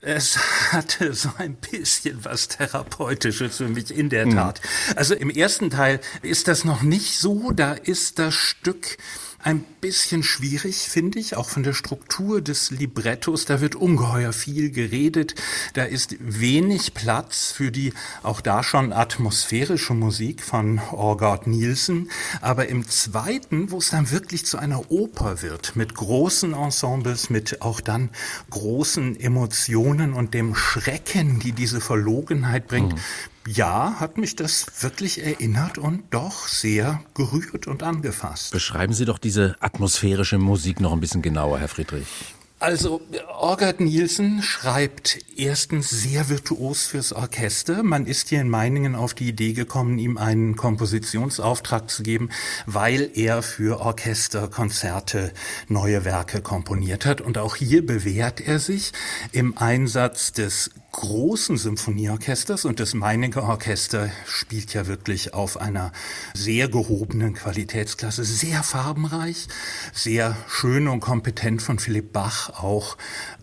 Speaker 12: Es hatte so ein bisschen was Therapeutisches für mich, in der hm. Tat. Also im ersten Teil ist das noch nicht so, da ist das Stück ein bisschen schwierig, finde ich, auch von der Struktur des Librettos. Da wird ungeheuer viel geredet. Da ist wenig Platz für die auch da schon atmosphärische Musik von Orgard Nielsen. Aber im zweiten, wo es dann wirklich zu einer Oper wird, mit großen Ensembles, mit auch dann großen Emotionen und dem Schrecken, die diese Verlogenheit bringt, mhm ja, hat mich das wirklich erinnert und doch sehr gerührt und angefasst.
Speaker 2: Beschreiben Sie doch diese atmosphärische Musik noch ein bisschen genauer, Herr Friedrich.
Speaker 12: Also Orgard Nielsen schreibt erstens sehr virtuos fürs Orchester. Man ist hier in Meiningen auf die Idee gekommen, ihm einen Kompositionsauftrag zu geben, weil er für Orchesterkonzerte neue Werke komponiert hat. Und auch hier bewährt er sich im Einsatz des großen Symphonieorchesters und das Meininger Orchester spielt ja wirklich auf einer sehr gehobenen Qualitätsklasse, sehr farbenreich, sehr schön und kompetent von Philipp Bach auch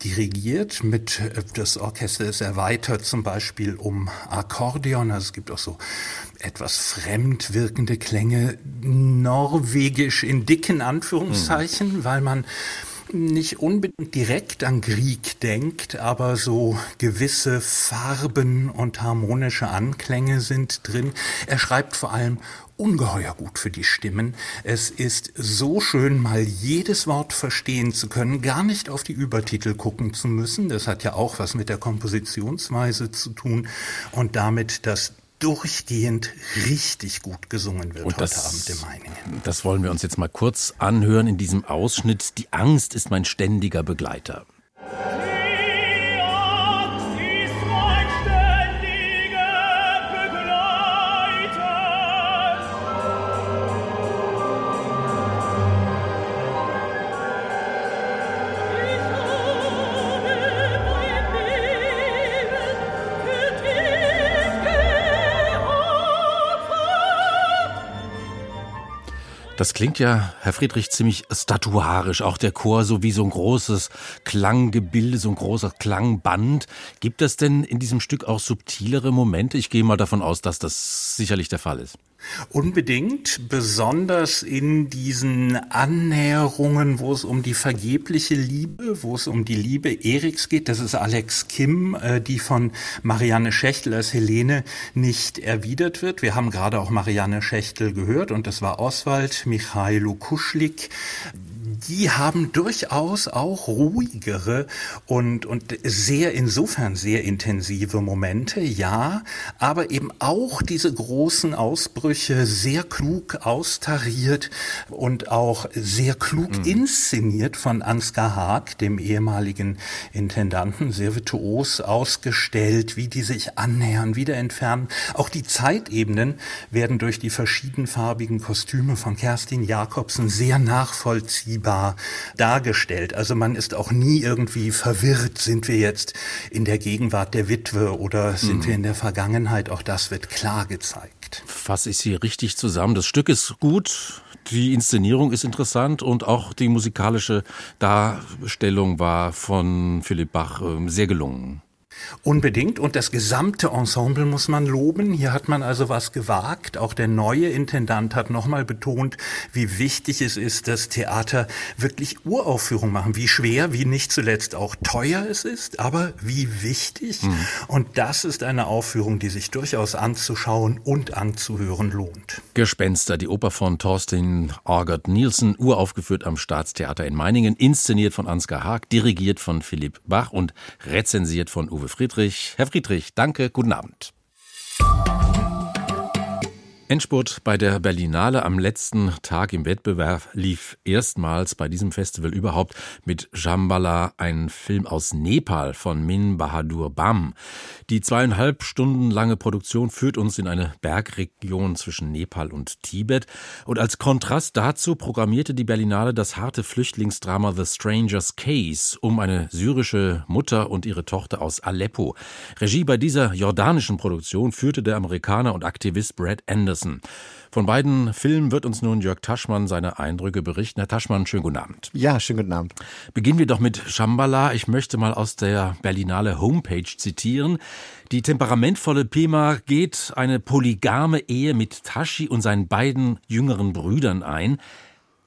Speaker 12: dirigiert. Mit äh, das Orchester ist erweitert zum Beispiel um Akkordeon, also es gibt auch so etwas fremd wirkende Klänge, norwegisch in dicken Anführungszeichen, mhm. weil man nicht unbedingt direkt an Krieg denkt, aber so gewisse Farben und harmonische Anklänge sind drin. Er schreibt vor allem ungeheuer gut für die Stimmen. Es ist so schön, mal jedes Wort verstehen zu können, gar nicht auf die Übertitel gucken zu müssen. Das hat ja auch was mit der Kompositionsweise zu tun und damit das durchgehend richtig gut gesungen wird
Speaker 2: Und das, heute Abend in Meiningen. Das wollen wir uns jetzt mal kurz anhören in diesem Ausschnitt. Die Angst ist mein ständiger Begleiter. Das klingt ja, Herr Friedrich, ziemlich statuarisch. Auch der Chor so wie so ein großes Klanggebilde, so ein großer Klangband. Gibt es denn in diesem Stück auch subtilere Momente? Ich gehe mal davon aus, dass das sicherlich der Fall ist.
Speaker 12: Unbedingt, besonders in diesen Annäherungen, wo es um die vergebliche Liebe, wo es um die Liebe Eriks geht. Das ist Alex Kim, äh, die von Marianne Schechtel als Helene nicht erwidert wird. Wir haben gerade auch Marianne Schechtel gehört und das war Oswald Michailo Kuschlik die haben durchaus auch ruhigere und, und sehr, insofern sehr intensive Momente, ja, aber eben auch diese großen Ausbrüche sehr klug austariert und auch sehr klug mhm. inszeniert von Ansgar Haag, dem ehemaligen Intendanten, sehr virtuos ausgestellt, wie die sich annähern, wieder entfernen. Auch die Zeitebenen werden durch die verschiedenfarbigen Kostüme von Kerstin Jakobsen sehr nachvollziehbar nachvollziehbar dargestellt. Also man ist auch nie irgendwie verwirrt, sind wir jetzt in der Gegenwart der Witwe oder sind mhm. wir in der Vergangenheit. Auch das wird klar gezeigt.
Speaker 2: Fasse ich Sie richtig zusammen. Das Stück ist gut, die Inszenierung ist interessant und auch die musikalische Darstellung war von Philipp Bach ähm, sehr gelungen.
Speaker 12: Unbedingt. Und das gesamte Ensemble muss man loben. Hier hat man also was gewagt. Auch der neue Intendant hat nochmal betont, wie wichtig es ist, dass Theater wirklich Uraufführungen machen. Wie schwer, wie nicht zuletzt auch teuer es ist, aber wie wichtig. Mhm. Und das ist eine Aufführung, die sich durchaus anzuschauen und anzuhören lohnt.
Speaker 2: Gespenster, die Oper von Thorsten Argert Nielsen, uraufgeführt am Staatstheater in Meiningen, inszeniert von Ansgar Haag, dirigiert von Philipp Bach und rezensiert von Uwe Friedrich. Herr Friedrich, danke, guten Abend. Endspurt bei der Berlinale am letzten Tag im Wettbewerb lief erstmals bei diesem Festival überhaupt mit Jambala, ein Film aus Nepal von Min Bahadur Bam. Die zweieinhalb Stunden lange Produktion führt uns in eine Bergregion zwischen Nepal und Tibet. Und als Kontrast dazu programmierte die Berlinale das harte Flüchtlingsdrama The Stranger's Case um eine syrische Mutter und ihre Tochter aus Aleppo. Regie bei dieser jordanischen Produktion führte der Amerikaner und Aktivist Brad Anderson. Anderson. Von beiden Filmen wird uns nun Jörg Taschmann seine Eindrücke berichten. Herr Taschmann, schönen guten Abend.
Speaker 13: Ja, schönen guten Abend.
Speaker 2: Beginnen wir doch mit Shambhala. Ich möchte mal aus der Berlinale Homepage zitieren. Die temperamentvolle Pema geht eine polygame Ehe mit Tashi und seinen beiden jüngeren Brüdern ein.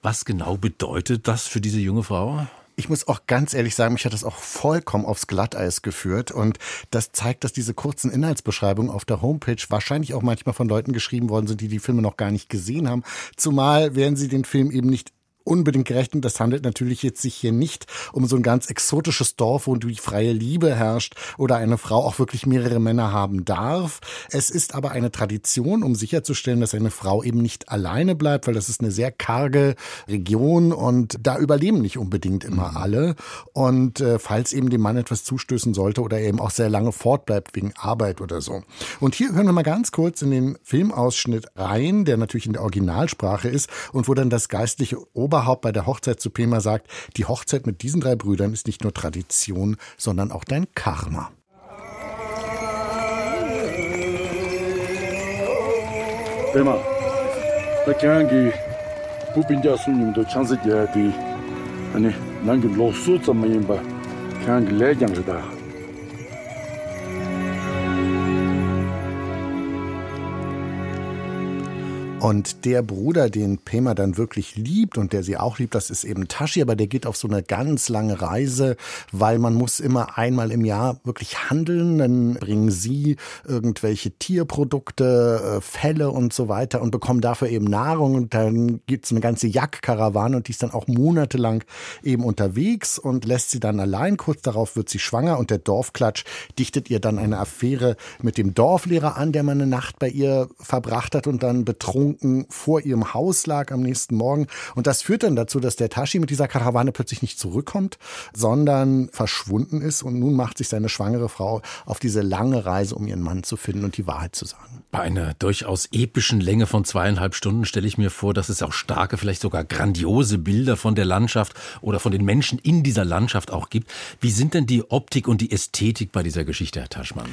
Speaker 2: Was genau bedeutet das für diese junge Frau?
Speaker 13: Ich muss auch ganz ehrlich sagen, mich hat das auch vollkommen aufs Glatteis geführt. Und das zeigt, dass diese kurzen Inhaltsbeschreibungen auf der Homepage wahrscheinlich auch manchmal von Leuten geschrieben worden sind, die die Filme noch gar nicht gesehen haben. Zumal werden sie den Film eben nicht unbedingt gerechnet. Das handelt natürlich jetzt sich hier nicht um so ein ganz exotisches Dorf, wo die freie Liebe herrscht oder eine Frau auch wirklich mehrere Männer haben darf. Es ist aber eine Tradition, um sicherzustellen, dass eine Frau eben nicht alleine bleibt, weil das ist eine sehr karge Region und da überleben nicht unbedingt immer mhm. alle. Und äh, falls eben dem Mann etwas zustößen sollte oder eben auch sehr lange fortbleibt wegen Arbeit oder so. Und hier hören wir mal ganz kurz in den Filmausschnitt rein, der natürlich in der Originalsprache ist und wo dann das geistliche Ober Oberhaupt bei der Hochzeit zu Pema sagt, die Hochzeit mit diesen drei Brüdern ist nicht nur Tradition, sondern auch dein Karma. Pema, da kangi pupinja sunyum do chansi jaya ani nangi lo su tsamayimba kangi le jangda. Und der Bruder, den Pema dann wirklich liebt und der sie auch liebt, das ist eben Tashi, aber der geht auf so eine ganz lange Reise, weil man muss immer einmal im Jahr wirklich handeln. Dann bringen sie irgendwelche Tierprodukte, äh, Felle und so weiter und bekommen dafür eben Nahrung. Und dann gibt's eine ganze Jagdkarawane und die ist dann auch monatelang eben unterwegs und lässt sie dann allein. Kurz darauf wird sie schwanger und der Dorfklatsch dichtet ihr dann eine Affäre mit dem Dorflehrer an, der mal eine Nacht bei ihr verbracht hat und dann betrunken betrunken vor ihrem Haus lag am nächsten Morgen. Und das führt dann dazu, dass der Tashi mit dieser Karawane plötzlich nicht zurückkommt, sondern verschwunden ist. Und nun macht sich seine schwangere Frau auf diese lange Reise, um ihren Mann zu finden und die Wahrheit zu sagen.
Speaker 2: Bei einer durchaus epischen Länge von zweieinhalb Stunden stelle ich mir vor, dass es auch starke, vielleicht sogar grandiose Bilder von der Landschaft oder von den Menschen in dieser Landschaft auch gibt. Wie sind denn die Optik und die Ästhetik bei dieser Geschichte, Herr Taschmann?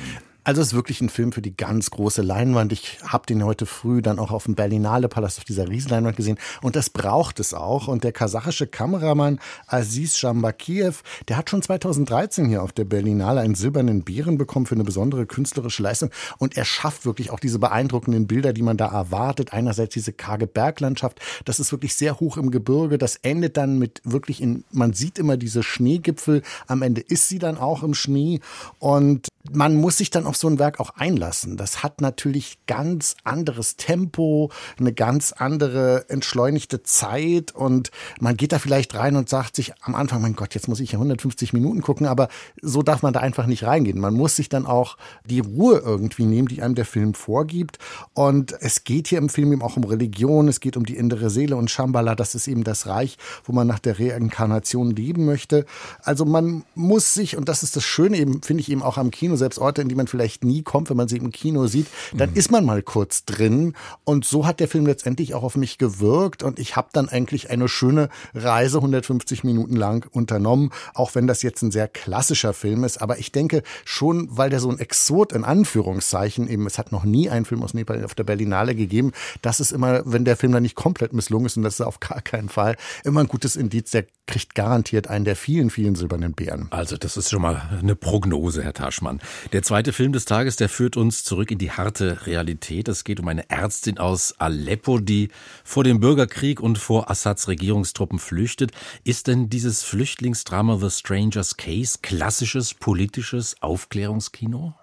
Speaker 13: Also es ist wirklich ein Film für die ganz große Leinwand. Ich habe den heute früh dann auch auf dem Berlinale Palast auf dieser Riesenleinwand gesehen und das braucht es auch. Und der kasachische Kameramann Aziz Shambakiev, der hat schon 2013 hier auf der Berlinale einen silbernen Bären bekommen für eine besondere künstlerische Leistung und er schafft wirklich auch diese beeindruckenden Bilder, die man da erwartet. Einerseits diese karge Berglandschaft, das ist wirklich sehr hoch im Gebirge, das endet dann mit wirklich in, man sieht immer diese Schneegipfel, am Ende ist sie dann auch im Schnee und man muss sich dann auf so ein Werk auch einlassen. Das hat natürlich ganz anderes Tempo, eine ganz andere entschleunigte Zeit und man geht da vielleicht rein und sagt sich am Anfang, mein Gott, jetzt muss ich ja 150 Minuten gucken, aber so darf man da einfach nicht reingehen. Man muss sich dann auch die Ruhe irgendwie nehmen, die einem der Film vorgibt und es geht hier im Film eben auch um Religion, es geht um die innere Seele und Shambhala, das ist eben das Reich, wo man nach der Reinkarnation leben möchte. Also man muss sich, und das ist das Schöne eben, finde ich eben auch am Kino, selbst Orte, in die man vielleicht nie kommt, wenn man sie im Kino sieht, dann mhm. ist man mal kurz drin. Und so hat der Film letztendlich auch auf mich gewirkt. Und ich habe dann eigentlich eine schöne Reise 150 Minuten lang unternommen, auch wenn das jetzt ein sehr klassischer Film ist. Aber ich denke schon, weil der so ein Exot in Anführungszeichen eben, es hat noch nie einen Film aus Nepal auf der Berlinale gegeben, das ist immer, wenn der Film dann nicht komplett misslungen ist, und das ist auf gar keinen Fall, immer ein gutes Indiz, der kriegt garantiert einen der vielen, vielen silbernen Bären.
Speaker 2: Also das ist schon mal eine Prognose, Herr Taschmann. Der zweite Film des Tages, der führt uns zurück in die harte Realität. Es geht um eine Ärztin aus Aleppo, die vor dem Bürgerkrieg und vor Assads Regierungstruppen flüchtet. Ist denn dieses Flüchtlingsdrama The Stranger's Case klassisches politisches Aufklärungskino?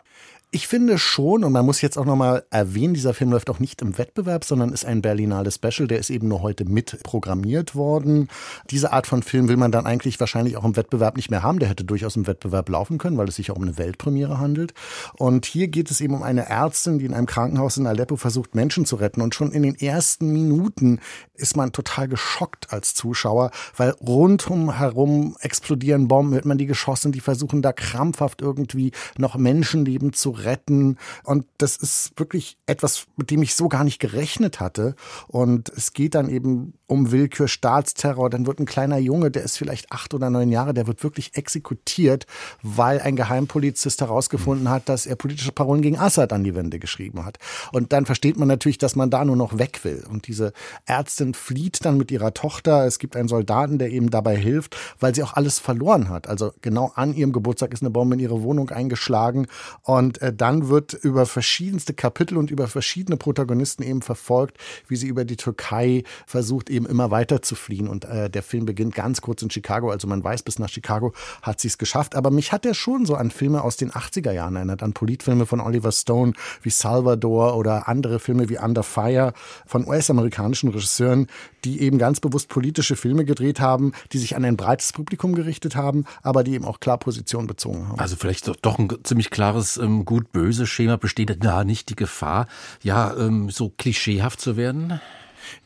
Speaker 13: Ich finde schon, und man muss jetzt auch nochmal erwähnen, dieser Film läuft auch nicht im Wettbewerb, sondern ist ein Berlinale Special, der ist eben nur heute mit programmiert worden. Diese Art von Film will man dann eigentlich wahrscheinlich auch im Wettbewerb nicht mehr haben. Der hätte durchaus im Wettbewerb laufen können, weil es sich auch um eine Weltpremiere handelt. Und hier geht es eben um eine Ärztin, die in einem Krankenhaus in Aleppo versucht, Menschen zu retten. Und schon in den ersten Minuten ist man total geschockt als Zuschauer, weil rundum herum explodieren Bomben, hört man die geschossen, die versuchen da krampfhaft irgendwie noch Menschenleben zu retten. Und das ist wirklich etwas, mit dem ich so gar nicht gerechnet hatte. Und es geht dann eben um Willkür, Staatsterror. Dann wird ein kleiner Junge, der ist vielleicht acht oder neun Jahre, der wird wirklich exekutiert, weil ein Geheimpolizist herausgefunden hat, dass er politische Parolen gegen Assad an die Wände geschrieben hat. Und dann versteht man natürlich, dass man da nur noch weg will. Und diese Ärztin flieht dann mit ihrer Tochter. Es gibt einen Soldaten, der eben dabei hilft, weil sie auch alles verloren hat. Also genau an ihrem Geburtstag ist eine Bombe in ihre Wohnung eingeschlagen. Und äh, dann wird über verschiedenste Kapitel und über verschiedene Protagonisten eben verfolgt, wie sie über die Türkei versucht, eben immer weiter zu fliehen. Und äh, der Film beginnt ganz kurz in Chicago. Also man weiß, bis nach Chicago hat sie es geschafft. Aber mich hat er schon so an Filme aus den 80er Jahren erinnert, an Politfilme von Oliver Stone wie Salvador oder andere Filme wie Under Fire von US-amerikanischen Regisseuren, die eben ganz bewusst politische Filme gedreht haben, die sich an ein breites Publikum gerichtet haben, aber die eben auch klar Position bezogen haben.
Speaker 2: Also vielleicht doch ein ziemlich klares ähm, gut-böse Schema besteht da nicht die Gefahr, ja, ähm, so klischeehaft zu werden?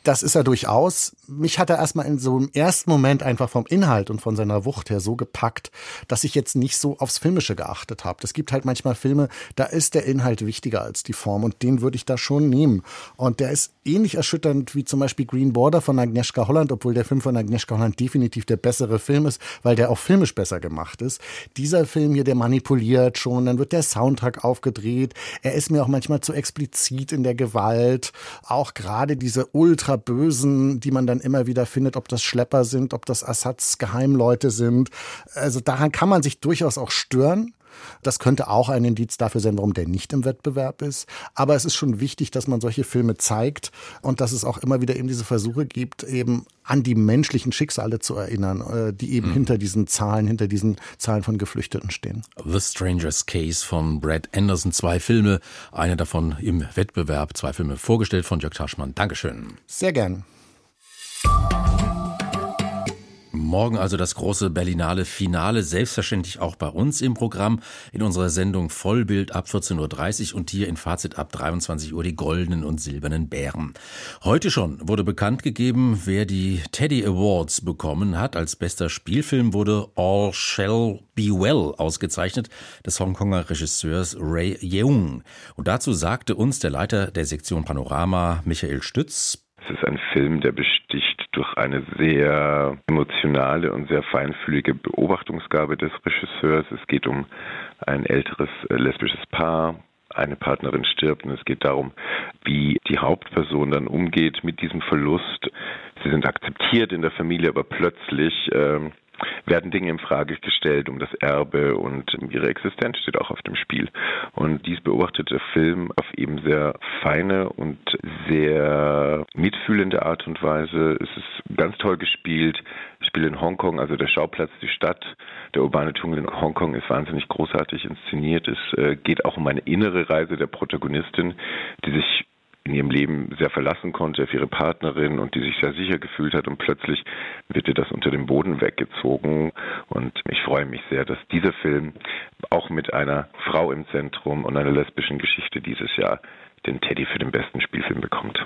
Speaker 13: Das ist er durchaus. Mich hat er erstmal in so einem ersten Moment einfach vom Inhalt und von seiner Wucht her so gepackt, dass ich jetzt nicht so aufs Filmische geachtet habe. Es gibt halt manchmal Filme, da ist der Inhalt wichtiger als die Form und den würde ich da schon nehmen. Und der ist ähnlich erschütternd wie zum Beispiel Green Border von Agnieszka Holland, obwohl der Film von Agnieszka Holland definitiv der bessere Film ist, weil der auch filmisch besser gemacht ist. Dieser Film hier, der manipuliert schon, dann wird der Soundtrack aufgedreht. Er ist mir auch manchmal zu explizit in der Gewalt. Auch gerade diese ultra Bösen, die man dann immer wieder findet, ob das Schlepper sind, ob das Assads Geheimleute sind. Also daran kann man sich durchaus auch stören. Das könnte auch ein Indiz dafür sein, warum der nicht im Wettbewerb ist. Aber es ist schon wichtig, dass man solche Filme zeigt und dass es auch immer wieder eben diese Versuche gibt, eben an die menschlichen Schicksale zu erinnern, äh, die eben mhm. hinter diesen Zahlen, hinter diesen Zahlen von Geflüchteten stehen.
Speaker 2: The Stranger's Case von Brad Anderson, zwei Filme, einer davon im Wettbewerb, zwei Filme vorgestellt von Jörg Taschmann. Dankeschön.
Speaker 13: Sehr gern.
Speaker 2: Morgen also das große Berlinale Finale, selbstverständlich auch bei uns im Programm, in unserer Sendung Vollbild ab 14.30 Uhr und hier in Fazit ab 23 Uhr die goldenen und silbernen Bären. Heute schon wurde bekannt gegeben, wer die Teddy Awards bekommen hat. Als bester Spielfilm wurde All Shall Be Well ausgezeichnet, des Hongkonger Regisseurs Ray Yeung. Und dazu sagte uns der Leiter der Sektion Panorama, Michael Stütz,
Speaker 14: es ist ein Film, der besticht durch eine sehr emotionale und sehr feinfühlige Beobachtungsgabe des Regisseurs. Es geht um ein älteres äh, lesbisches Paar, eine Partnerin stirbt und es geht darum, wie die Hauptperson dann umgeht mit diesem Verlust. Sie sind akzeptiert in der Familie, aber plötzlich ähm, werden Dinge in Frage gestellt um das Erbe und ihre Existenz steht auch auf dem Spiel. Und dies beobachtet der Film auf eben sehr feine und sehr mitfühlende Art und Weise. Es ist ganz toll gespielt. Ich spiele in Hongkong, also der Schauplatz, die Stadt, der urbane Dschungel in Hongkong ist wahnsinnig großartig inszeniert. Es äh, geht auch um eine innere Reise der Protagonistin, die sich in ihrem Leben sehr verlassen konnte auf ihre Partnerin und die sich sehr sicher gefühlt hat und plötzlich wird ihr das unter dem Boden weggezogen und ich freue mich sehr, dass dieser Film auch mit einer Frau im Zentrum und einer lesbischen Geschichte dieses Jahr den Teddy für den besten Spielfilm bekommt.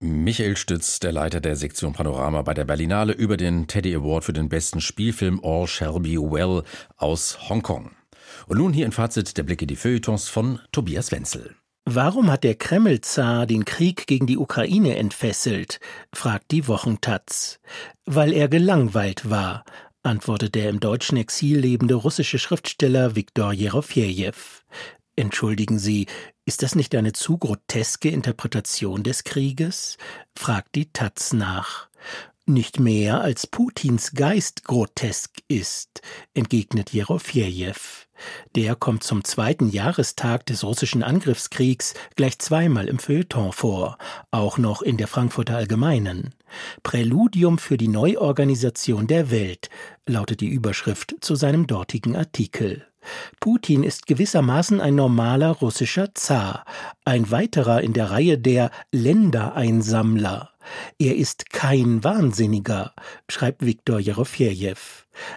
Speaker 2: Michael Stütz, der Leiter der Sektion Panorama bei der Berlinale, über den Teddy Award für den besten Spielfilm All Shall Be Well aus Hongkong. Und nun hier ein Fazit der Blick in die Feuilletons von Tobias Wenzel.
Speaker 15: Warum hat der Kreml-Zar den Krieg gegen die Ukraine entfesselt? fragt die Wochentaz. Weil er gelangweilt war, antwortet der im deutschen Exil lebende russische Schriftsteller Viktor Jerofejew. Entschuldigen Sie, ist das nicht eine zu groteske Interpretation des Krieges? fragt die Taz nach. Nicht mehr als Putins Geist grotesk ist, entgegnet Jerofejew. Der kommt zum zweiten Jahrestag des russischen Angriffskriegs gleich zweimal im Feuilleton vor, auch noch in der Frankfurter Allgemeinen. Präludium für die Neuorganisation der Welt lautet die Überschrift zu seinem dortigen Artikel. Putin ist gewissermaßen ein normaler russischer Zar, ein weiterer in der Reihe der Ländereinsammler. Er ist kein Wahnsinniger, schreibt Viktor Jerofejew.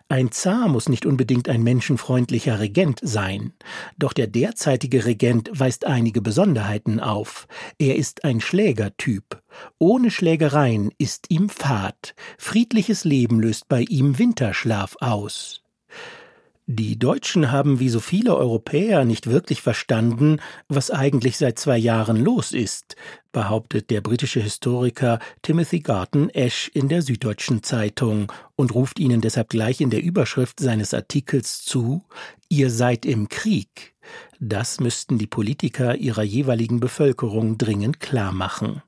Speaker 15: Ein Zar muss nicht unbedingt ein menschenfreundlicher Regent sein. Doch der derzeitige Regent weist einige Besonderheiten auf. Er ist ein Schlägertyp. Ohne Schlägereien ist ihm Fahrt. Friedliches Leben löst bei ihm Winterschlaf aus. Die Deutschen haben wie so viele Europäer nicht wirklich verstanden, was eigentlich seit zwei Jahren los ist, behauptet der britische Historiker Timothy Garton Ash in der Süddeutschen Zeitung und ruft ihnen deshalb gleich in der Überschrift seines Artikels zu Ihr seid im Krieg. Das müssten die Politiker ihrer jeweiligen Bevölkerung dringend klar machen.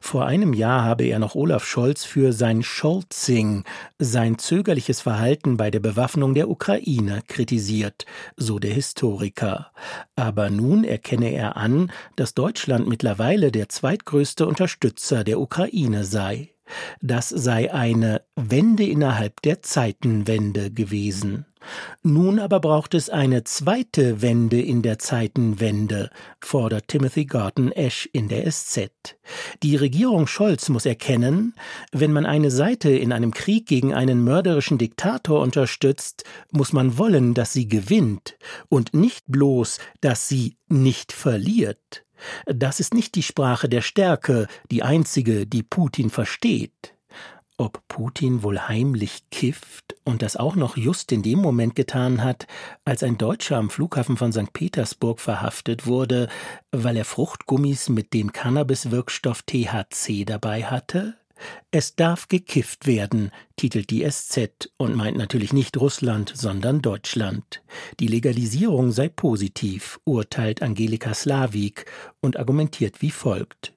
Speaker 15: Vor einem Jahr habe er noch Olaf Scholz für sein Scholzing, sein zögerliches Verhalten bei der Bewaffnung der Ukraine kritisiert, so der Historiker. Aber nun erkenne er an, dass Deutschland mittlerweile der zweitgrößte Unterstützer der Ukraine sei. Das sei eine Wende innerhalb der Zeitenwende gewesen. Nun aber braucht es eine zweite Wende in der Zeitenwende, fordert Timothy Garton Ash in der SZ. Die Regierung Scholz muss erkennen, wenn man eine Seite in einem Krieg gegen einen mörderischen Diktator unterstützt, muss man wollen, dass sie gewinnt und nicht bloß, dass sie nicht verliert. Das ist nicht die Sprache der Stärke, die einzige, die Putin versteht. Ob Putin wohl heimlich kifft und das auch noch just in dem Moment getan hat, als ein Deutscher am Flughafen von St. Petersburg verhaftet wurde, weil er Fruchtgummis mit dem Cannabiswirkstoff THC dabei hatte? Es darf gekifft werden, titelt die SZ und meint natürlich nicht Russland, sondern Deutschland. Die Legalisierung sei positiv, urteilt Angelika Slavik und argumentiert wie folgt.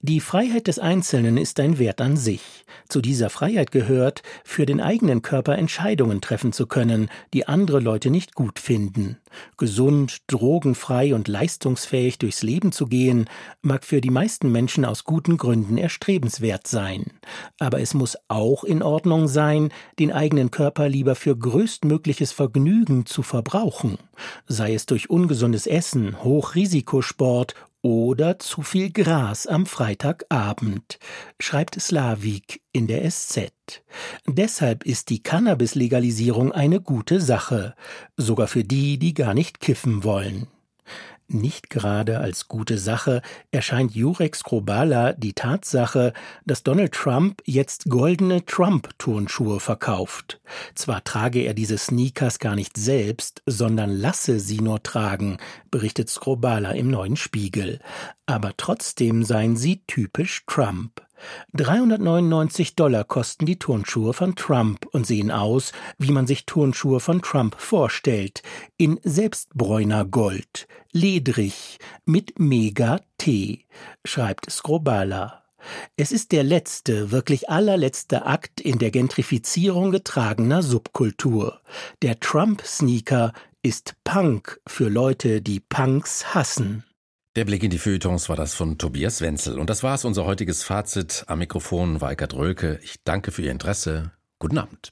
Speaker 15: Die Freiheit des Einzelnen ist ein Wert an sich. Zu dieser Freiheit gehört, für den eigenen Körper Entscheidungen treffen zu können, die andere Leute nicht gut finden. Gesund, drogenfrei und leistungsfähig durchs Leben zu gehen, mag für die meisten Menschen aus guten Gründen erstrebenswert sein. Aber es muss auch in Ordnung sein, den eigenen Körper lieber für größtmögliches Vergnügen zu verbrauchen, sei es durch ungesundes Essen, Hochrisikosport oder zu viel Gras am Freitagabend, schreibt Slavik in der SZ. Deshalb ist die Cannabis-Legalisierung eine gute Sache, sogar für die, die gar nicht kiffen wollen. Nicht gerade als gute Sache erscheint Jurek Skrobala die Tatsache, dass Donald Trump jetzt goldene Trump-Turnschuhe verkauft. Zwar trage er diese Sneakers gar nicht selbst, sondern lasse sie nur tragen, berichtet Skrobala im neuen Spiegel. Aber trotzdem seien sie typisch Trump. 399 Dollar kosten die Turnschuhe von Trump und sehen aus, wie man sich Turnschuhe von Trump vorstellt, in Selbstbräuner Gold, ledrig, mit Mega-T, schreibt Skrobala. Es ist der letzte, wirklich allerletzte Akt in der Gentrifizierung getragener Subkultur. Der Trump-Sneaker ist Punk für Leute, die Punks hassen.
Speaker 2: Der Blick in die Feuilletons war das von Tobias Wenzel. Und das war es, unser heutiges Fazit. Am Mikrofon war Eckart Rölke. Ich danke für Ihr Interesse. Guten Abend.